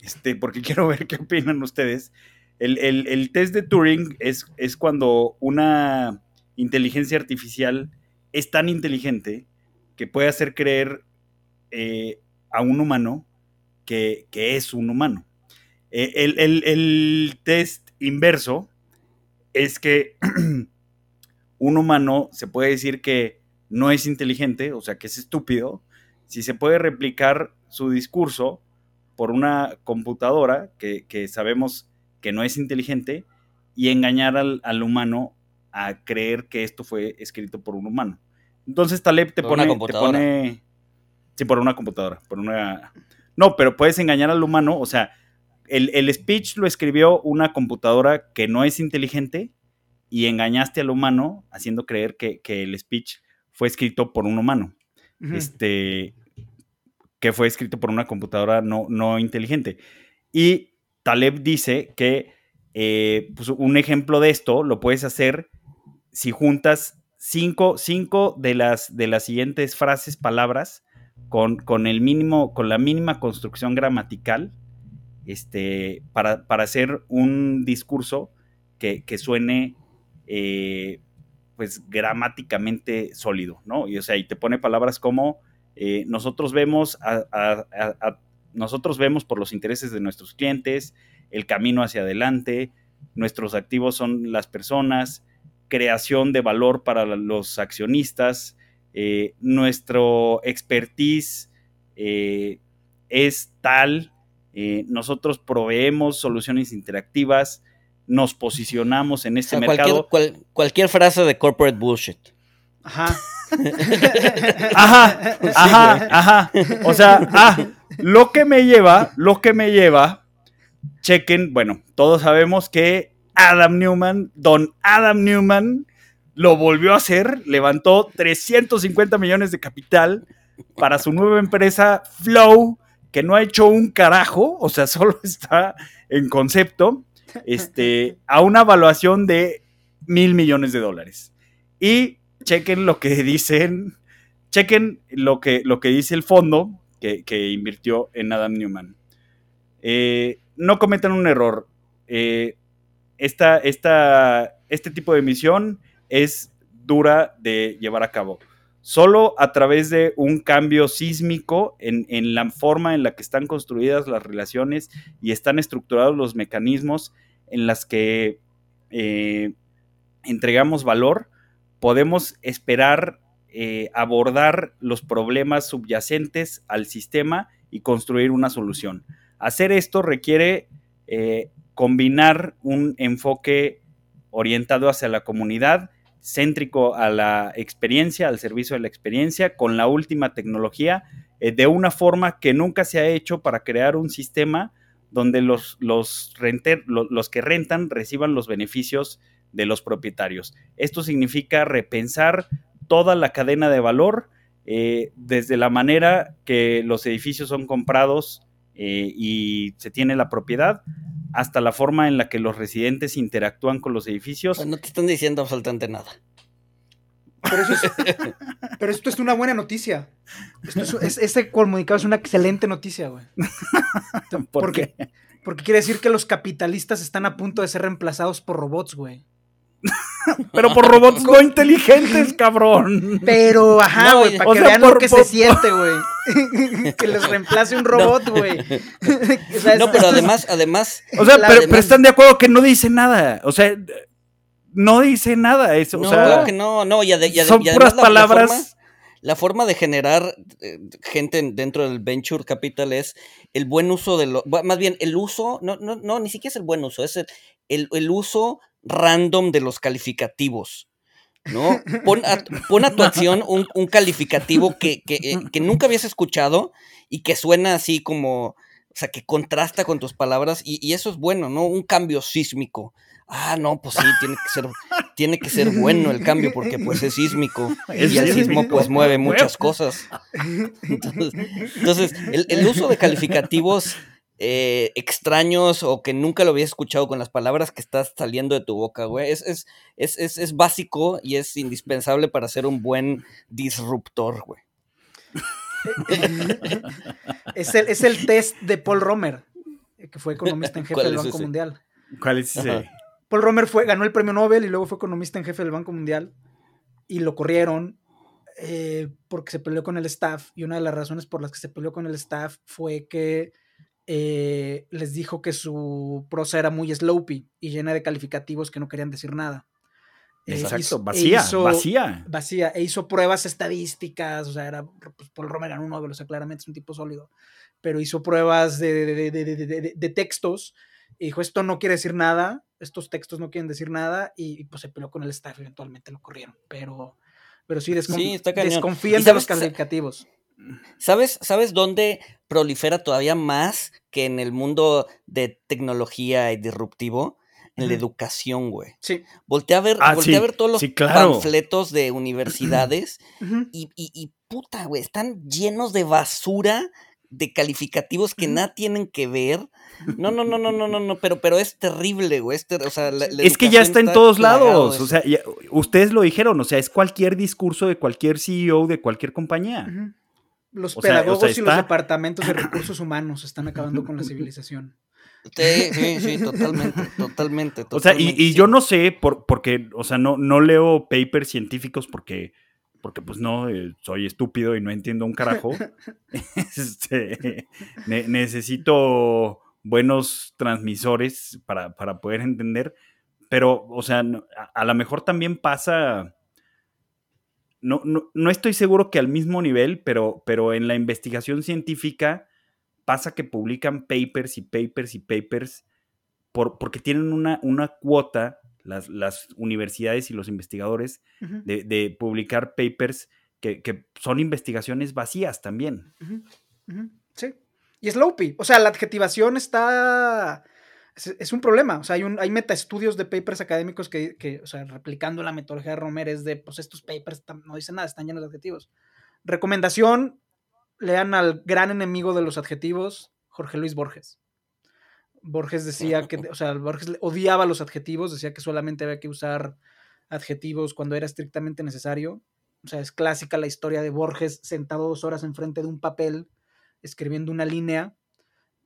este, porque quiero ver qué opinan ustedes. El, test de Turing es, es cuando una inteligencia artificial es tan inteligente que puede hacer creer eh, a un humano que, es un humano. Eh, el, test inverso es que un humano se puede decir que no es inteligente, o sea, que es estúpido, si se puede replicar su discurso por una computadora que, sabemos que no es inteligente y engañar al, humano a creer que esto fue escrito por un humano. Entonces Taleb te pone, te pone... Sí, por una computadora, por una no, pero puedes engañar al humano, o sea, el, speech lo escribió una computadora que no es inteligente y engañaste al humano haciendo creer que, el speech fue escrito por un humano. Este, que fue escrito por una computadora no, no inteligente. Y Taleb dice que eh, pues, un ejemplo de esto lo puedes hacer si juntas cinco, cinco de, las, de las siguientes frases, palabras, con, el mínimo, con la mínima construcción gramatical, este, para, hacer un discurso que, suene eh, pues gramáticamente sólido, ¿no? Y o sea, y te pone palabras como eh, nosotros vemos nosotros vemos por los intereses de nuestros clientes, el camino hacia adelante, nuestros activos son las personas, creación de valor para los accionistas, eh, nuestro expertise eh, es tal, nosotros proveemos soluciones interactivas, nos posicionamos en este mercado. cualquier frase de corporate bullshit. Ajá. ajá, ajá, ajá. O sea, ah, lo que me lleva, lo que me lleva, chequen, bueno, todos sabemos que Adam Newman, don Adam Newman, lo volvió a hacer, levantó 350 millones de capital para su nueva empresa Flow, que no ha hecho un carajo, o sea, solo está en concepto, este, a una evaluación de mil millones de dólares. Y chequen lo que dicen, chequen lo que, lo que dice el fondo que, invirtió en Adam Newman. Eh, no cometan un error. Eh, esta, este tipo de emisión es dura de llevar a cabo. Solo a través de un cambio sísmico en, la forma en la que están construidas las relaciones y están estructurados los mecanismos en las que eh, entregamos valor, podemos esperar eh, abordar los problemas subyacentes al sistema y construir una solución. Hacer esto requiere eh, combinar un enfoque orientado hacia la comunidad, céntrico a la experiencia, al servicio de la experiencia, con la última tecnología, eh, de una forma que nunca se ha hecho para crear un sistema donde los, los, los que rentan reciban los beneficios de los propietarios. Esto significa repensar toda la cadena de valor, eh, desde la manera que los edificios son comprados eh, y se tiene la propiedad, hasta la forma en la que los residentes interactúan con los edificios. no te están diciendo absolutamente nada. Pero, esto es una buena noticia. este comunicado es una excelente noticia, güey. ¿Por qué? Porque quiere decir que los capitalistas están a punto de ser reemplazados por robots, güey. Pero por robots no inteligentes, cabrón. Pero, ajá, güey, para que vean lo que se siente, güey. que les reemplace un robot, güey. no, pero además, además. O sea, pero, están de acuerdo que no dice nada. O sea, no dice nada eso. No, o sea, que no, no, y, son puras palabras. La forma, de generar eh, gente dentro del venture capital es el buen uso de lo. Más bien, el uso. No, no, no, ni siquiera es el buen uso, es el, el uso random de los calificativos. ¿No? Pon a, tu acción un, calificativo que, eh, que, nunca habías escuchado y que suena así como, o sea, que contrasta con tus palabras y, eso es bueno, ¿no? Un cambio sísmico. Ah, no, pues sí, tiene que ser, tiene que ser bueno el cambio porque pues es sísmico y el sismo pues mueve muchas cosas. Entonces, el, el uso de calificativos eh, extraños o que nunca lo habías escuchado con las palabras que estás saliendo de tu boca, güey. Es, es, es, es, básico y es indispensable para ser un buen disruptor, güey. es, el, es el test de Paul Romer, que fue economista en jefe del Banco Mundial. ¿Cuál es ese? Paul Romer fue, ganó el premio Nobel y luego fue economista en jefe del Banco Mundial y lo corrieron eh, porque se peleó con el staff y una de las razones por las que se peleó con el staff fue que eh, les dijo que su prosa era muy slopey y llena de calificativos que no querían decir nada. Eh, Exacto, e vacía, vacía. Vacía, e hizo pruebas estadísticas, o sea, era, pues, Paul Romer era un novelo, o sea, claramente es un tipo sólido, pero hizo pruebas de, textos y dijo, esto no quiere decir nada, estos textos no quieren decir nada, y, pues se peleó con el staff, eventualmente lo corrieron, pero, pero sí, desconfíen de los calificativos. ¿Sabes, ¿Sabes dónde prolifera todavía más que en el mundo de tecnología y disruptivo? En la educación, güey. Sí. Voltea a ver, ah, a ver todos los panfletos de universidades y, y, puta, güey, están llenos de basura de calificativos que nada tienen que ver. No, no, no, no, no, no, no, pero, pero es terrible, güey. Es, que ya está en todos lados. O sea, ustedes lo dijeron, o sea, es cualquier discurso de cualquier CEO de cualquier compañía. Los pedagogos y los departamentos de recursos humanos están acabando con la civilización. Sí, sí, sí, totalmente, totalmente. o sea, y, yo no sé, por, porque, o sea, no, no leo papers científicos porque, porque pues no, eh, soy estúpido y no entiendo un carajo. este, necesito buenos transmisores para, para, poder entender, pero, o sea, a lo mejor también pasa no, no, estoy seguro que al mismo nivel, pero, pero en la investigación científica pasa que publican papers y papers y papers por, porque tienen una, una cuota, las, las, universidades y los investigadores, de, publicar papers que, son investigaciones vacías también. Sí. Y es. O sea, la adjetivación está es, un problema. O sea, hay, un, hay metaestudios de papers académicos que, o sea, replicando la metodología de Romer, es de, pues estos papers no dicen nada, están llenos de adjetivos. Recomendación, lean al gran enemigo de los adjetivos, Jorge Luis Borges. Borges decía que, o sea, Borges odiaba los adjetivos, decía que solamente había que usar adjetivos cuando era estrictamente necesario. O sea, es clásica la historia de Borges sentado dos horas enfrente de un papel, escribiendo una línea,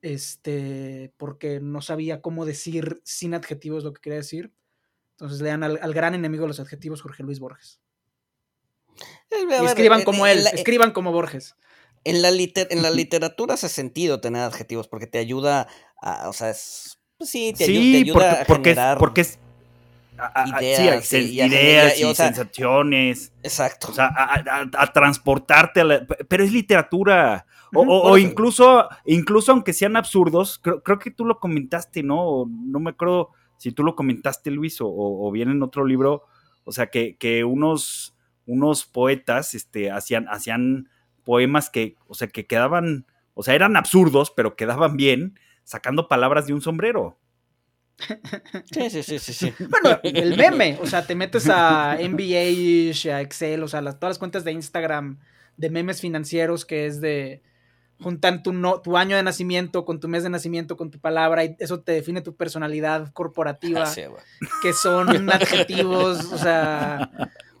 este, porque no sabía cómo decir sin adjetivos lo que quería decir. Entonces lean al, gran enemigo de los adjetivos, Jorge Luis Borges. Eh, y escriban como él, escriban como Borges. En la, en la literatura hace sentido tener adjetivos porque te ayuda a, o sea, es, pues sí, te, ayuda, a porque, generar... porque es, ideas, y, sensaciones. Exacto. O sea, a, transportarte a la, Pero es literatura. O, incluso, incluso aunque sean absurdos, creo, que tú lo comentaste, ¿no? No me acuerdo si tú lo comentaste, Luis, o, o bien en otro libro. O sea, que, que unos, unos poetas este, hacían, hacían poemas que, o sea, que quedaban, o sea, eran absurdos, pero quedaban bien, sacando palabras de un sombrero. Sí, sí, sí, sí, Bueno, el meme, o sea, te metes a NBA, a Excel, o sea, las, todas las cuentas de Instagram de memes financieros que es de juntan tu, no, tu año de nacimiento con tu mes de nacimiento, con tu palabra, y eso te define tu personalidad corporativa, que son adjetivos, o sea...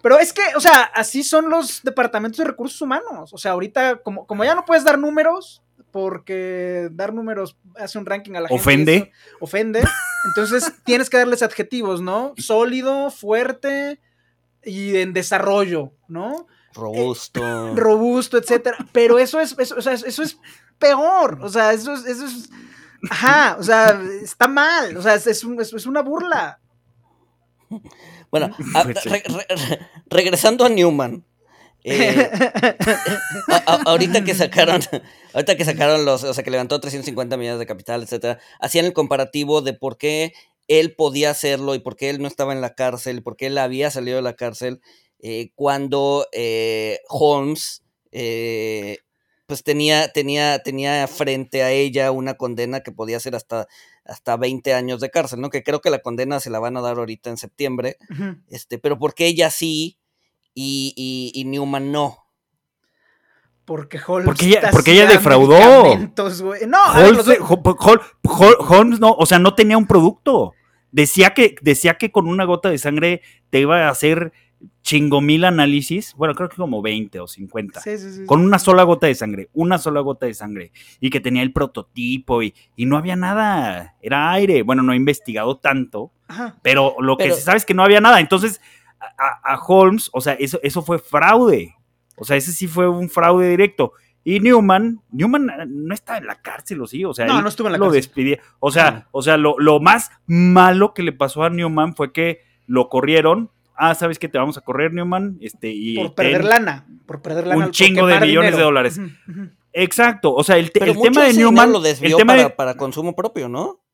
Pero es que, o sea, así son los departamentos de recursos humanos. O sea, ahorita, como, como ya no puedes dar números, porque dar números hace un ranking a la gente. Ofende. ofende. Entonces tienes que darles adjetivos, ¿no? Sólido, fuerte y en desarrollo, ¿no? Robusto. Eh, robusto, etcétera. Pero eso es, eso, o sea, eso es peor. O sea, eso es, eso es. Ajá, o sea, está mal. O sea, es, es una burla. Bueno, regresando a Newman. Eh, ahorita que sacaron, ahorita que sacaron los, o sea, que levantó 350 millones de capital, etcétera, hacían el comparativo de por qué él podía hacerlo y por qué él no estaba en la cárcel, por qué él había salido de la cárcel eh, cuando eh, Holmes pues tenía, tenía, tenía frente a ella una condena que podía ser hasta, hasta 20 años de cárcel, ¿no? Que creo que la condena se la van a dar ahorita en septiembre, este, pero porque ella sí y, Newman no. Porque Holmes. Porque ella, porque ella defraudó. No, Holmes, no, o sea, no tenía un producto. Decía que, decía que con una gota de sangre te iba a hacer chingo mil análisis, bueno, creo que como 20 o 50, con una sola gota de sangre, una sola gota de sangre, y que tenía el prototipo y, no había nada, era aire, bueno, no he investigado tanto, pero lo que se sabe es que no había nada, entonces a, Holmes, o sea, eso, eso fue fraude. O sea, ese sí fue un fraude directo. Y Newman, Newman no está en la cárcel, ¿o sí? O sea, no, no estuvo en la lo cárcel. O sea, o sea lo, lo, más malo que le pasó a Newman fue que lo corrieron. Ah, ¿sabes que te vamos a correr, Newman? Este, y por perder lana. Por perder lana. Un chingo de millones de dólares. Exacto. O sea, el, el tema de Newman. lo desvió para, para consumo propio, ¿no?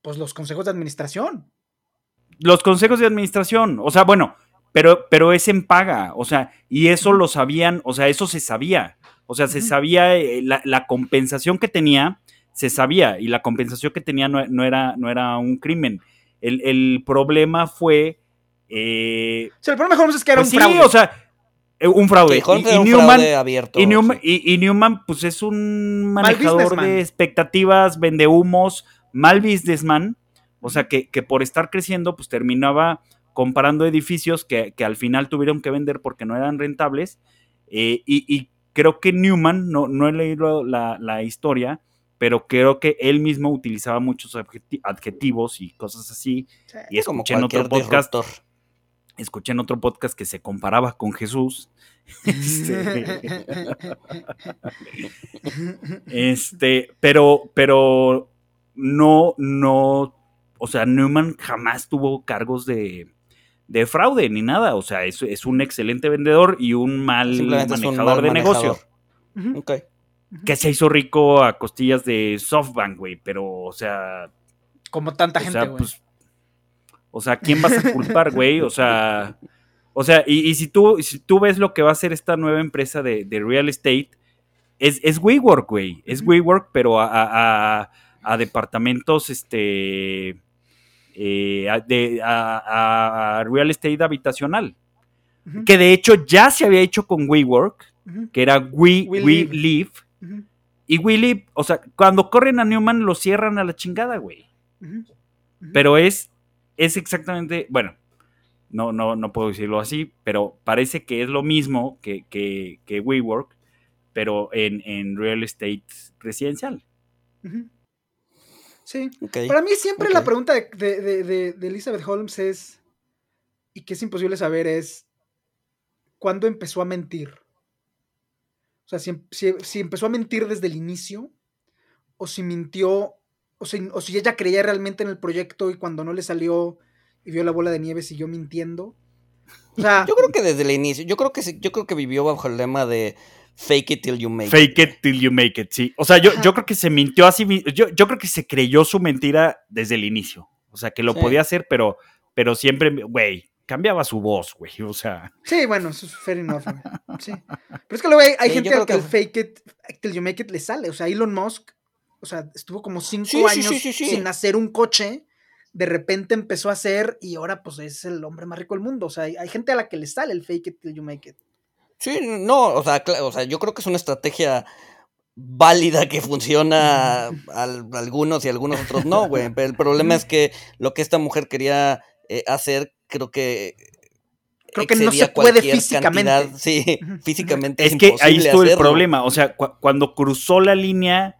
Pues los consejos de administración los consejos de administración, o sea, bueno, pero, pero es en paga, o sea, y eso lo sabían, o sea, eso se sabía, o sea, se sabía eh, la, compensación que tenía, se sabía, y la compensación que tenía no, era, no era un crimen. El, problema fue... Eh, o sea, el problema es que era pues un fraude. Sí, o sea, eh, un fraude. Y, Newman, abierto, y, Newman, pues es un manejador de expectativas, vende humos, mal businessman, o sea, que, por estar creciendo, pues terminaba comparando edificios que, al final tuvieron que vender porque no eran rentables. Eh, y, creo que Newman, no, no he leído la, historia, pero creo que él mismo utilizaba muchos adjetivos y cosas así. y escuché en otro podcast. Escuché en otro podcast que se comparaba con Jesús. Este, este, pero, pero no, no o sea, Newman jamás tuvo cargos de, fraude ni nada. O sea, es, es, un excelente vendedor y un mal manejador de negocio. Que se hizo rico a costillas de SoftBank, güey. Pero, o sea. Como tanta gente, güey. Pues, o sea, ¿quién vas a culpar, güey? O sea. O sea, y, si, tú, si tú ves lo que va a hacer esta nueva empresa de, real estate, es, es WeWork, güey. Es WeWork, pero a, a departamentos, este eh, de, a, real estate habitacional. Que de hecho ya se había hecho con WeWork, que era We, We, Live. Y We Live, o sea, cuando corren a Newman lo cierran a la chingada, güey. Pero es, es exactamente, bueno, no, no, no puedo decirlo así, pero parece que es lo mismo que, que, WeWork, pero en, en real estate residencial. Sí. Para mí siempre la pregunta de, Elizabeth Holmes es, y que es imposible saber, es, ¿cuándo empezó a mentir? O sea, si, empezó a mentir desde el inicio, o si mintió, o si, o si ella creía realmente en el proyecto y cuando no le salió, y vio la bola de nieve, siguió mintiendo. O sea, yo creo que desde el inicio, yo creo que yo creo que vivió bajo el lema de fake it till you make it. Fake it till you make it, sí. O sea, yo, yo creo que se mintió así, yo, yo creo que se creyó su mentira desde el inicio. O sea, que lo podía hacer, pero, pero siempre, güey, cambiaba su voz, güey. O sea. Sí, bueno, eso es fair enough, güey. Sí. Pero es que luego hay, hay gente al que, el fake it till you make it le sale. O sea, Elon Musk, o sea, estuvo como cinco años sin hacer un coche. De repente empezó a hacer y ahora pues es el hombre más rico del mundo. O sea, hay, gente a la que le sale el fake it till you make it. Sí, no, o sea, o sea, yo creo que es una estrategia válida que funciona a, algunos y algunos otros no, güey. Pero el problema es que lo que esta mujer quería eh, hacer, creo que creo que no se puede físicamente. Sí, físicamente. Es, que ahí estuvo el problema. O sea, cuando cruzó la línea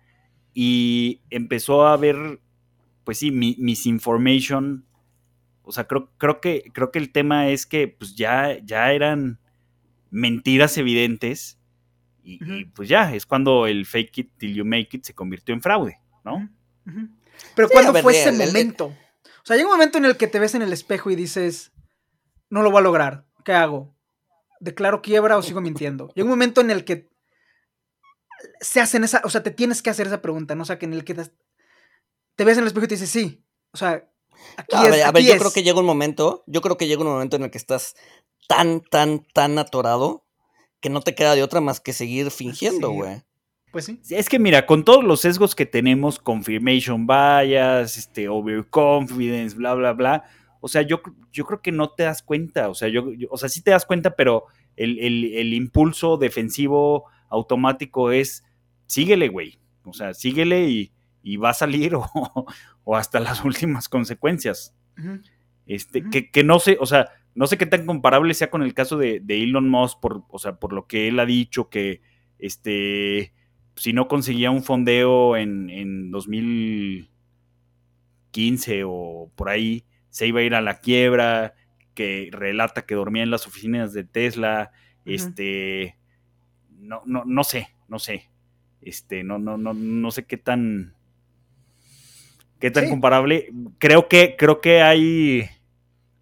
y empezó a ver, pues sí, mi misinformation. O sea, creo, creo, que, creo que el tema es que pues ya, ya eran mentiras evidentes y, pues ya, es cuando el fake it till you make it se convirtió en fraude, ¿no? Pero ¿cuándo fue ese momento? O sea, llega un momento en el que te ves en el espejo y dices, no lo voy a lograr, ¿qué hago? ¿Declaro quiebra o sigo mintiendo? Llega un momento en el que se hacen esa, o sea, te tienes que hacer esa pregunta, ¿no? O sea, que en el que te, ves en el espejo y te dices, sí, o sea, aquí a ver, a ver, yo creo que llega un momento, yo creo que llega un momento en el que estás tan, tan, tan atorado que no te queda de otra más que seguir fingiendo, güey. Pues sí. Es que mira, con todos los sesgos que tenemos, confirmation bias, este, overconfidence, bla, bla, bla. O sea, yo, yo creo que no te das cuenta. O sea, yo, o sea, sí te das cuenta, pero el, impulso defensivo automático es síguele, güey. O sea, síguele y, va a salir o, hasta las últimas consecuencias. Este, que, que, no sé, o sea, no sé qué tan comparable sea con el caso de, Elon Musk, por, o sea, por lo que él ha dicho que este, si no conseguía un fondeo en, en 2015 o por ahí, se iba a ir a la quiebra, que relata que dormía en las oficinas de Tesla, este, no, no, no sé, no sé, este, no, no, no, no sé qué tan, qué tan comparable. Creo que, creo que hay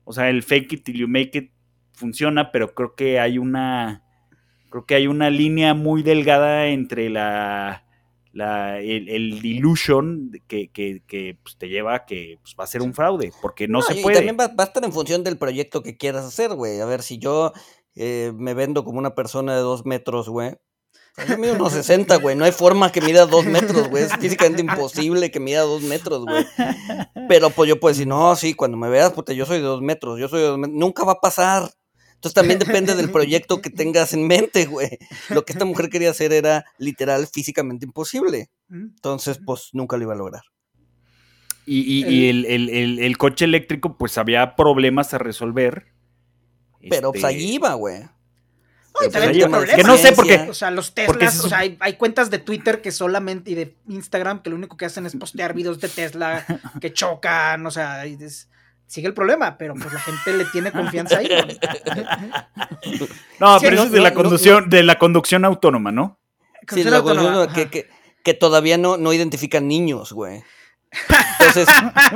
o sea, el fake it till you make it funciona, pero creo que hay una. Creo que hay una línea muy delgada entre la. el, el delusion que, que, pues, te lleva a que pues, va a ser un fraude, porque no, se puede. Y también va, a estar en función del proyecto que quieras hacer, güey. A ver, si yo eh, me vendo como una persona de dos metros, güey, yo mido unos 60, güey. No hay forma que mida dos metros, güey. Es físicamente imposible que mida dos metros, güey. Pero pues yo puedo decir, no, sí, cuando me veas, puta, yo soy de dos metros, yo soy de dos metros. Nunca va a pasar. Entonces también depende del proyecto que tengas en mente, güey. Lo que esta mujer quería hacer era literal físicamente imposible. Entonces, pues nunca lo iba a lograr. Y, el, coche eléctrico, pues había problemas a resolver. Pero pues ahí iba, güey que no sé por qué. O sea, los Teslas, o sea, hay, cuentas de Twitter que solamente y de Instagram que lo único que hacen es postear videos de Tesla que chocan, o sea, sigue el problema, pero pues la gente le tiene confianza ahí. No, pero eso es de la conducción, de la conducción autónoma, ¿no? Sí, la conducción que, que, todavía no, no identifican niños, güey. Entonces,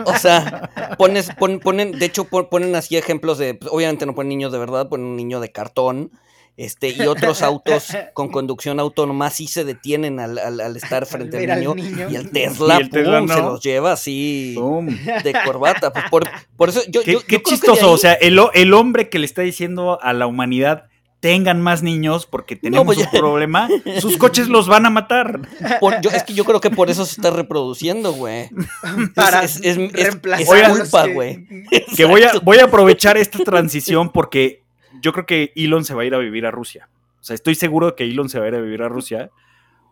o sea, pones, ponen, de hecho ponen así ejemplos de, pues, obviamente no ponen niños de verdad, ponen un niño de cartón, este, y otros autos con conducción autónoma sí se detienen al, al, estar frente al niño, y el Tesla, pum, se los lleva así de corbata. Pues, por, por, eso yo, qué, chistoso, o sea, el, el hombre que le está diciendo a la humanidad tengan más niños porque tenemos pues un problema, sus coches los van a matar. es que yo creo que por eso se está reproduciendo, güey. Para es, es, culpa, güey. Que voy a, voy a aprovechar esta transición porque yo creo que Elon se va a ir a vivir a Rusia. O sea, estoy seguro de que Elon se va a ir a vivir a Rusia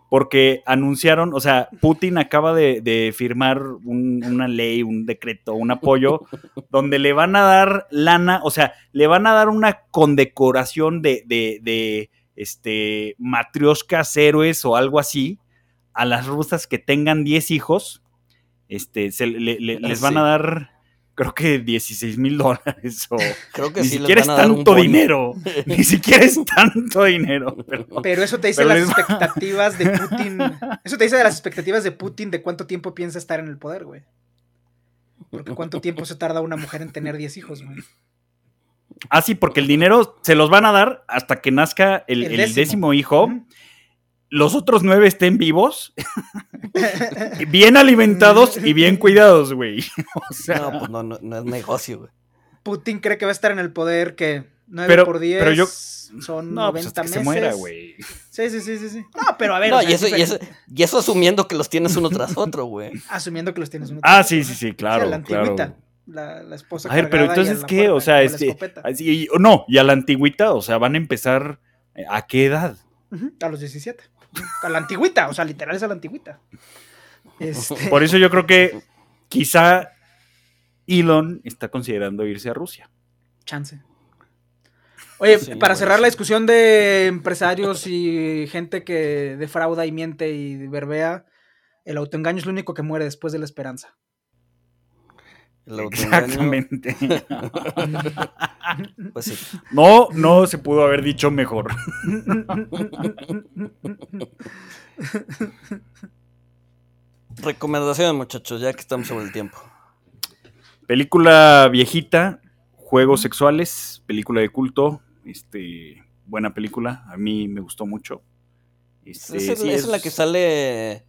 porque anunciaron, o sea, Putin acaba de, firmar una ley, un decreto, un apoyo, donde le van a dar lana, o sea, le van a dar una condecoración de, de, de este, matrioscas héroes o algo así a las rusas que tengan 10 hijos. Este, se, les van a dar creo que 16 mil dólares o creo que ni sí siquiera es tanto dinero, ni siquiera es tanto dinero. Pero, eso te dice las expectativas de Putin, eso te dice de las expectativas de Putin de cuánto tiempo piensa estar en el poder, güey. Porque ¿cuánto tiempo se tarda una mujer en tener 10 hijos, güey? Ah, sí, porque el dinero se los van a dar hasta que nazca el, décimo. hijo. Los otros nueve estén vivos, bien alimentados y bien cuidados, güey. no, pues no, no, es negocio, güey. Putin cree que va a estar en el poder que 9 por 10 pero yo, son no, 90 pues meses. Que se muera, güey. Sí, sí, sí, sí, sí. No, pero a ver. No, y, eso, y, eso, y, eso, asumiendo que los tienes uno tras otro, güey. asumiendo que los tienes uno tras ah, otro. Ah, sí, sí, sí, claro. la antigüita. La, la, esposa. A ver, pero entonces, ¿qué? O sea, este. Así, no, y a la antigüita, o sea, van a empezar. ¿A qué edad? A los 17. A la antigüita, o sea, literal es a la antigüita. Este... Por eso yo creo que quizá Elon está considerando irse a Rusia. Chance. Oye, para cerrar la discusión de empresarios y gente que defrauda y miente y verbea, el autoengaño es lo único que muere después de la esperanza. Exactamente. pues sí. No, no se pudo haber dicho mejor. Recomendaciones, muchachos, ya que estamos sobre el tiempo. Película viejita, juegos sexuales, película de culto, este, buena película, a mí me gustó mucho. Este, es, la que sale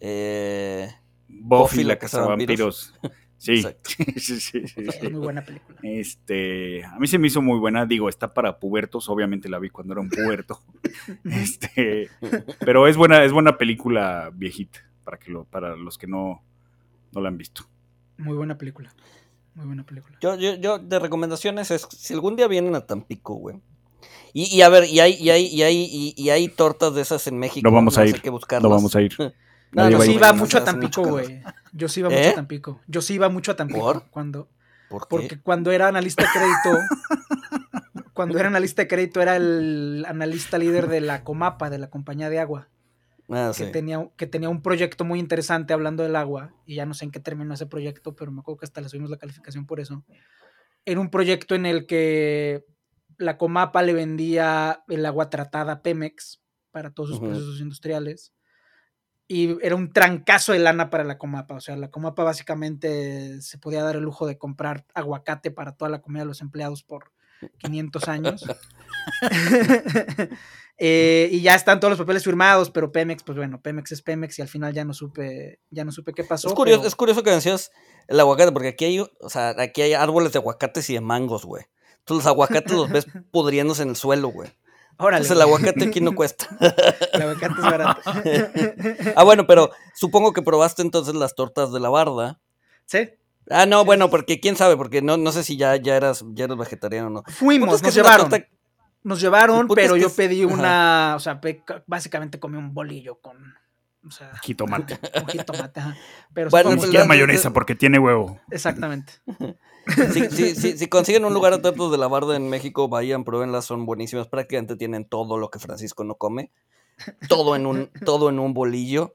eh, Buffy, la, casa de vampiros. Sí. sí, sí, sí, Muy buena película. Este, a mí se me hizo muy buena, digo, está para pubertos, obviamente la vi cuando era un puberto. este, pero es buena, es buena película viejita para que lo, para los que no, no la han visto. Muy buena película. Muy buena película. Yo, yo, yo de recomendaciones es si algún día vienen a Tampico, güey. Y, y, a ver, y hay, y hay, y hay, y, hay tortas de esas en México. No vamos a ir. que no vamos a ir. No, yo sí iba mucho a Tampico, güey. Yo sí iba mucho a Tampico. Yo sí iba mucho a Tampico. ¿Por? Cuando, Porque cuando era analista de crédito, cuando era analista de crédito era el analista líder de la Comapa, de la compañía de agua. Ah, que, tenía, que tenía un proyecto muy interesante hablando del agua, y ya no sé en qué terminó ese proyecto, pero me acuerdo que hasta le subimos la calificación por eso. Era un proyecto en el que la Comapa le vendía el agua tratada a Pemex para todos sus procesos industriales. Y era un trancazo de lana para la Comapa. O sea, la Comapa básicamente se podía dar el lujo de comprar aguacate para toda la comida de los empleados por 500 años. Eh, y ya están todos los papeles firmados, pero Pemex, pues bueno, Pemex es Pemex y al final ya no supe, ya no supe qué pasó. Es curioso, es curioso que decías el aguacate, porque aquí hay, o sea, aquí hay árboles de aguacates y de mangos, güey. Entonces los aguacates los ves pudriéndose en el suelo, güey. Entonces el aguacate aquí no cuesta. el aguacate es barato. ah, bueno, pero supongo que probaste entonces las tortas de la barda. Sí. Ah, no, bueno, porque quién sabe, porque no, no sé si ya, ya eras, ya eras vegetariano o no. Fuimos, nos llevaron. Nos llevaron, pero yo pedí una, o sea, básicamente comí un bolillo con, o sea, jitomate. Un jitomate, Pero bueno, ni siquiera mayonesa porque tiene huevo. Exactamente. si, consiguen un lugar de tortas de la barda en México, vayan, pruébenlas, son buenísimas. Prácticamente tienen todo lo que Francisco no come. Todo en un, todo en un bolillo.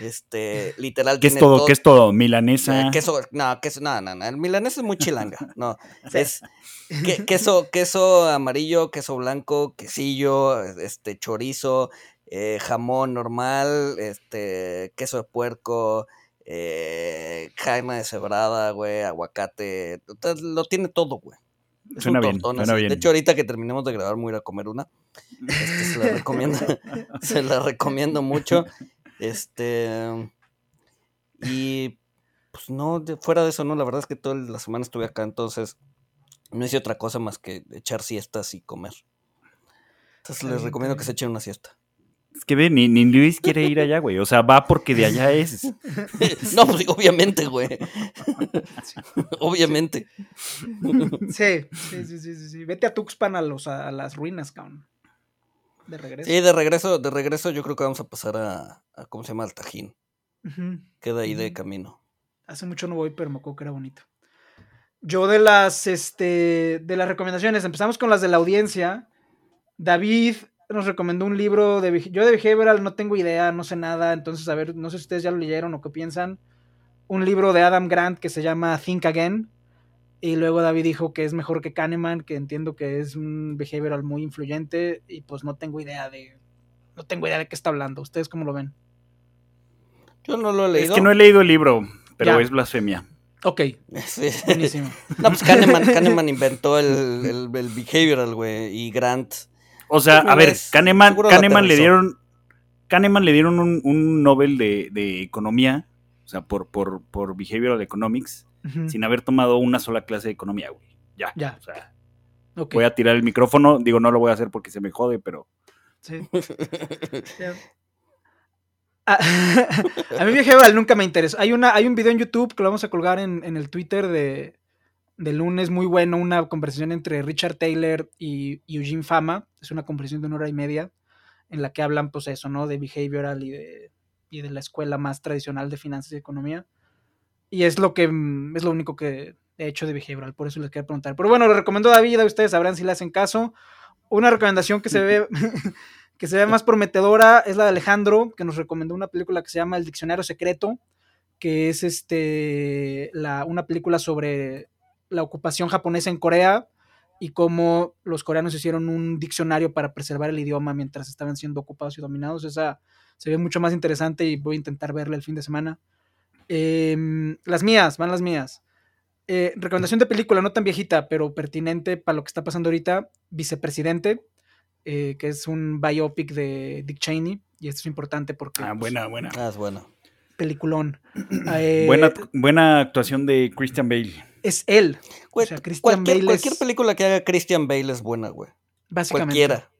Este, literal. ¿Qué es todo? ¿Qué es todo? ¿Milanesa? Eh, queso, no, queso, no, no, no. El milanesa es muy chilanga. No, es queso, queso amarillo, queso blanco, quesillo, este, chorizo, eh, jamón normal, este, queso de puerco, eh, carne deshebrada, güey, aguacate. Lo tiene todo, güey. suena, bien, suena bien, De hecho, ahorita que terminemos de grabar, voy a ir a comer una. Este, se la recomiendo, se la recomiendo mucho. Este. Y. Pues no, fuera de eso, no. La verdad es que toda la semana estuve acá, entonces. No hice otra cosa más que echar siestas y comer. Entonces les recomiendo que se echen una siesta. Es que ve, ni, Luis quiere ir allá, güey. O sea, va porque de allá es. no, pues obviamente, güey. obviamente. Sí, sí, sí, sí, sí. Vete a Tuxpan a, los, a las ruinas, cabrón. De regreso. Sí, de regreso, de regreso yo creo que vamos a pasar a, ¿cómo se llama? Al Tajín. Queda ahí de camino. Hace mucho no voy, pero me acuerdo que era bonito. Yo de las, este, de las recomendaciones, empezamos con las de la audiencia. David nos recomendó un libro de... Yo de Behavioral no tengo idea, no sé nada, entonces a ver, no sé si ustedes ya lo leyeron o qué piensan. Un libro de Adam Grant que se llama Think Again. Y luego David dijo que es mejor que Kahneman, que entiendo que es un behavioral muy influyente y pues no tengo idea de no tengo idea de qué está hablando. ¿Ustedes cómo lo ven? Yo no lo he leído. Es que no he leído el libro, pero es blasfemia. Ok. Buenísimo. no, pues Kahneman, inventó el, el, behavioral, güey, y Grant. O sea, a ver, Kahneman, Kahneman le dieron. Kahneman le dieron un, un Nobel de, de, economía, o sea, por, por, por behavioral economics, sin haber tomado una sola clase de economía, güey. Ya. Ya. O sea, voy a tirar el micrófono. Digo, no lo voy a hacer porque se me jode, pero. Sí. a, mí behavioral nunca me interesó. Hay, una, hay un video en YouTube que lo vamos a colgar en, el Twitter de, lunes, muy bueno, una conversación entre Richard Taylor y, Eugene Fama. Es una conversación de una hora y media en la que hablan, pues eso, ¿no? De behavioral y de, y de la escuela más tradicional de finanzas y economía. Y es lo que es lo único que he hecho de behavioral, por eso les quiero preguntar. Pero bueno, lo recomiendo David, ustedes sabrán si le hacen caso. Una recomendación que se ve que se ve más prometedora es la de Alejandro, que nos recomendó una película que se llama El Diccionario Secreto, que es este, la, una película sobre la ocupación japonesa en Corea y cómo los coreanos hicieron un diccionario para preservar el idioma mientras estaban siendo ocupados y dominados. Esa se ve mucho más interesante y voy a intentar verla el fin de semana. Em, las mías, van las mías. Eh, recomendación de película, no tan viejita, pero pertinente para lo que está pasando ahorita. Vicepresidente, eh, que es un biopic de Dick Cheney, y esto es importante porque... Ah, pues, buena, buena. Ah, es buena. Peliculón. Eh, buena, buena actuación de Christian Bale. Es él. O sea, Christian cualquier, Bale cualquier película que haga Christian Bale es buena, güey. Básicamente. Cualquiera.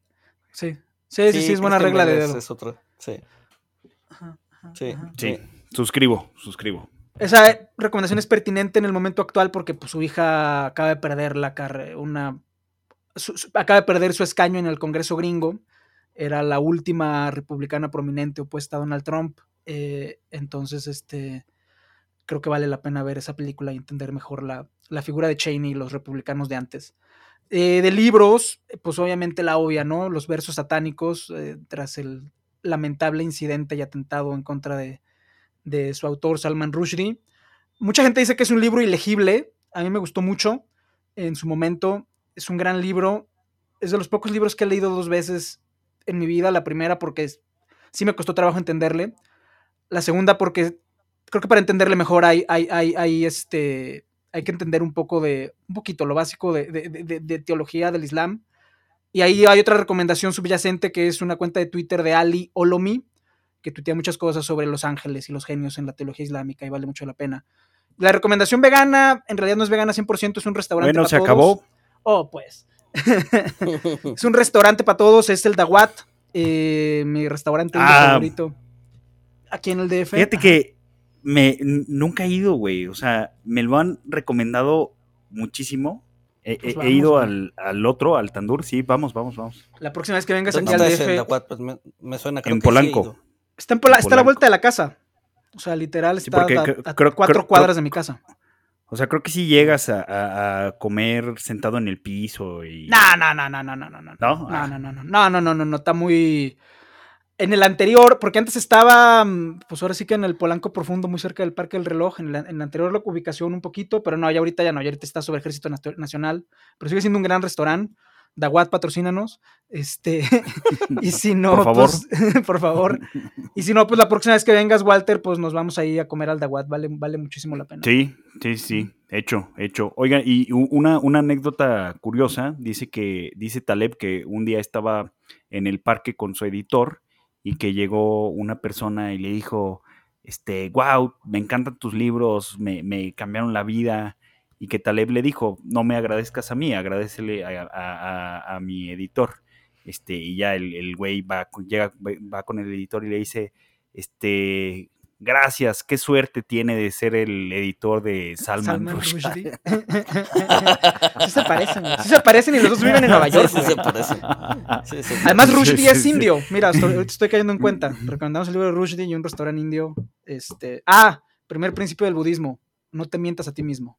Sí. Sí, sí, sí, es buena regla de dedo. Es otra. Sí. sí. Sí. Suscribo, suscribo. Esa recomendación es pertinente en el momento actual porque pues, su hija acaba de perder la una acaba de perder su escaño en el Congreso gringo. Era la última republicana prominente opuesta a Donald Trump. Eh, entonces, este, creo que vale la pena ver esa película y entender mejor la, figura de Cheney y los republicanos de antes. Eh, de libros, pues obviamente la obvia, ¿no? Los versos satánicos, eh, tras el lamentable incidente y atentado en contra de, de su autor Salman Rushdie. Mucha gente dice que es un libro ilegible. A mí me gustó mucho en su momento es un gran libro. Es de los pocos libros que he leído dos veces en mi vida. La primera porque sí me costó trabajo entenderle. La segunda porque creo que para entenderle mejor hay, hay, hay, este, hay que entender un poco de, un poquito lo básico de, teología del Islam. Y ahí hay otra recomendación subyacente que es una cuenta de Twitter de Ali Olomi, que tuitea muchas cosas sobre los ángeles y los genios en la teología islámica y vale mucho la pena. La recomendación vegana, en realidad no es vegana 100%, es un restaurante. Bueno, se acabó. Oh, pues. es un restaurante para todos, es el Dawat, eh, mi restaurante ah. favorito. Aquí en el DF. Fíjate que me, nunca he ido, güey. O sea, me lo han recomendado muchísimo. He, pues ido al, otro, al Tandur. Sí, vamos, vamos, vamos. La próxima vez que vengas aquí al DF. Pues me, suena En Polanco. está, en está a la vuelta de la casa. O sea, literal, está a, cuatro cuadras de mi casa. O sea, creo que si llegas a, comer sentado en el piso y. No, no, no, no, no, no, no. No, no, no, no, no, no, no, no, no, no, está muy. En el anterior, porque antes estaba, pues ahora sí que en el Polanco Profundo, muy cerca del Parque del Reloj, en la, en la anterior la ubicación un poquito, pero no, ya ahorita ya no, ya ahorita está sobre Ejército Nacional, pero sigue siendo un gran restaurante. Dawad, patrocínanos. Este, y si no, por favor. Pues, por favor. Y si no, pues la próxima vez que vengas, Walter, pues nos vamos ahí a comer al Dawad. Vale, vale muchísimo la pena. Sí, sí, sí. Hecho, hecho. Oigan, y una, una anécdota curiosa, dice que, dice Taleb que un día estaba en el parque con su editor y que llegó una persona y le dijo, este, wow, me encantan tus libros, me, me cambiaron la vida y que Taleb le dijo, no me agradezcas a mí, agradecele a, mi editor. Este, y ya el, güey va, llega, va con el editor y le dice, este, gracias, qué suerte tiene de ser el editor de Salman, Rushdie. sí se parecen, sí se parecen y los dos viven en Nueva York. Sí, se parecen. Además, Rushdie es indio. Mira, estoy, estoy cayendo en cuenta. Recomendamos el libro de Rushdie y un restaurante indio. Este, ah, primer principio del budismo, no te mientas a ti mismo.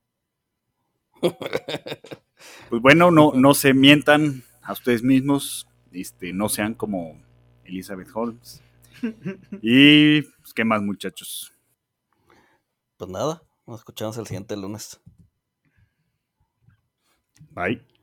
Pues bueno, no, no se mientan a ustedes mismos, este, no sean como Elizabeth Holmes. Y qué más, muchachos. Pues nada, nos escuchamos el siguiente lunes. Bye.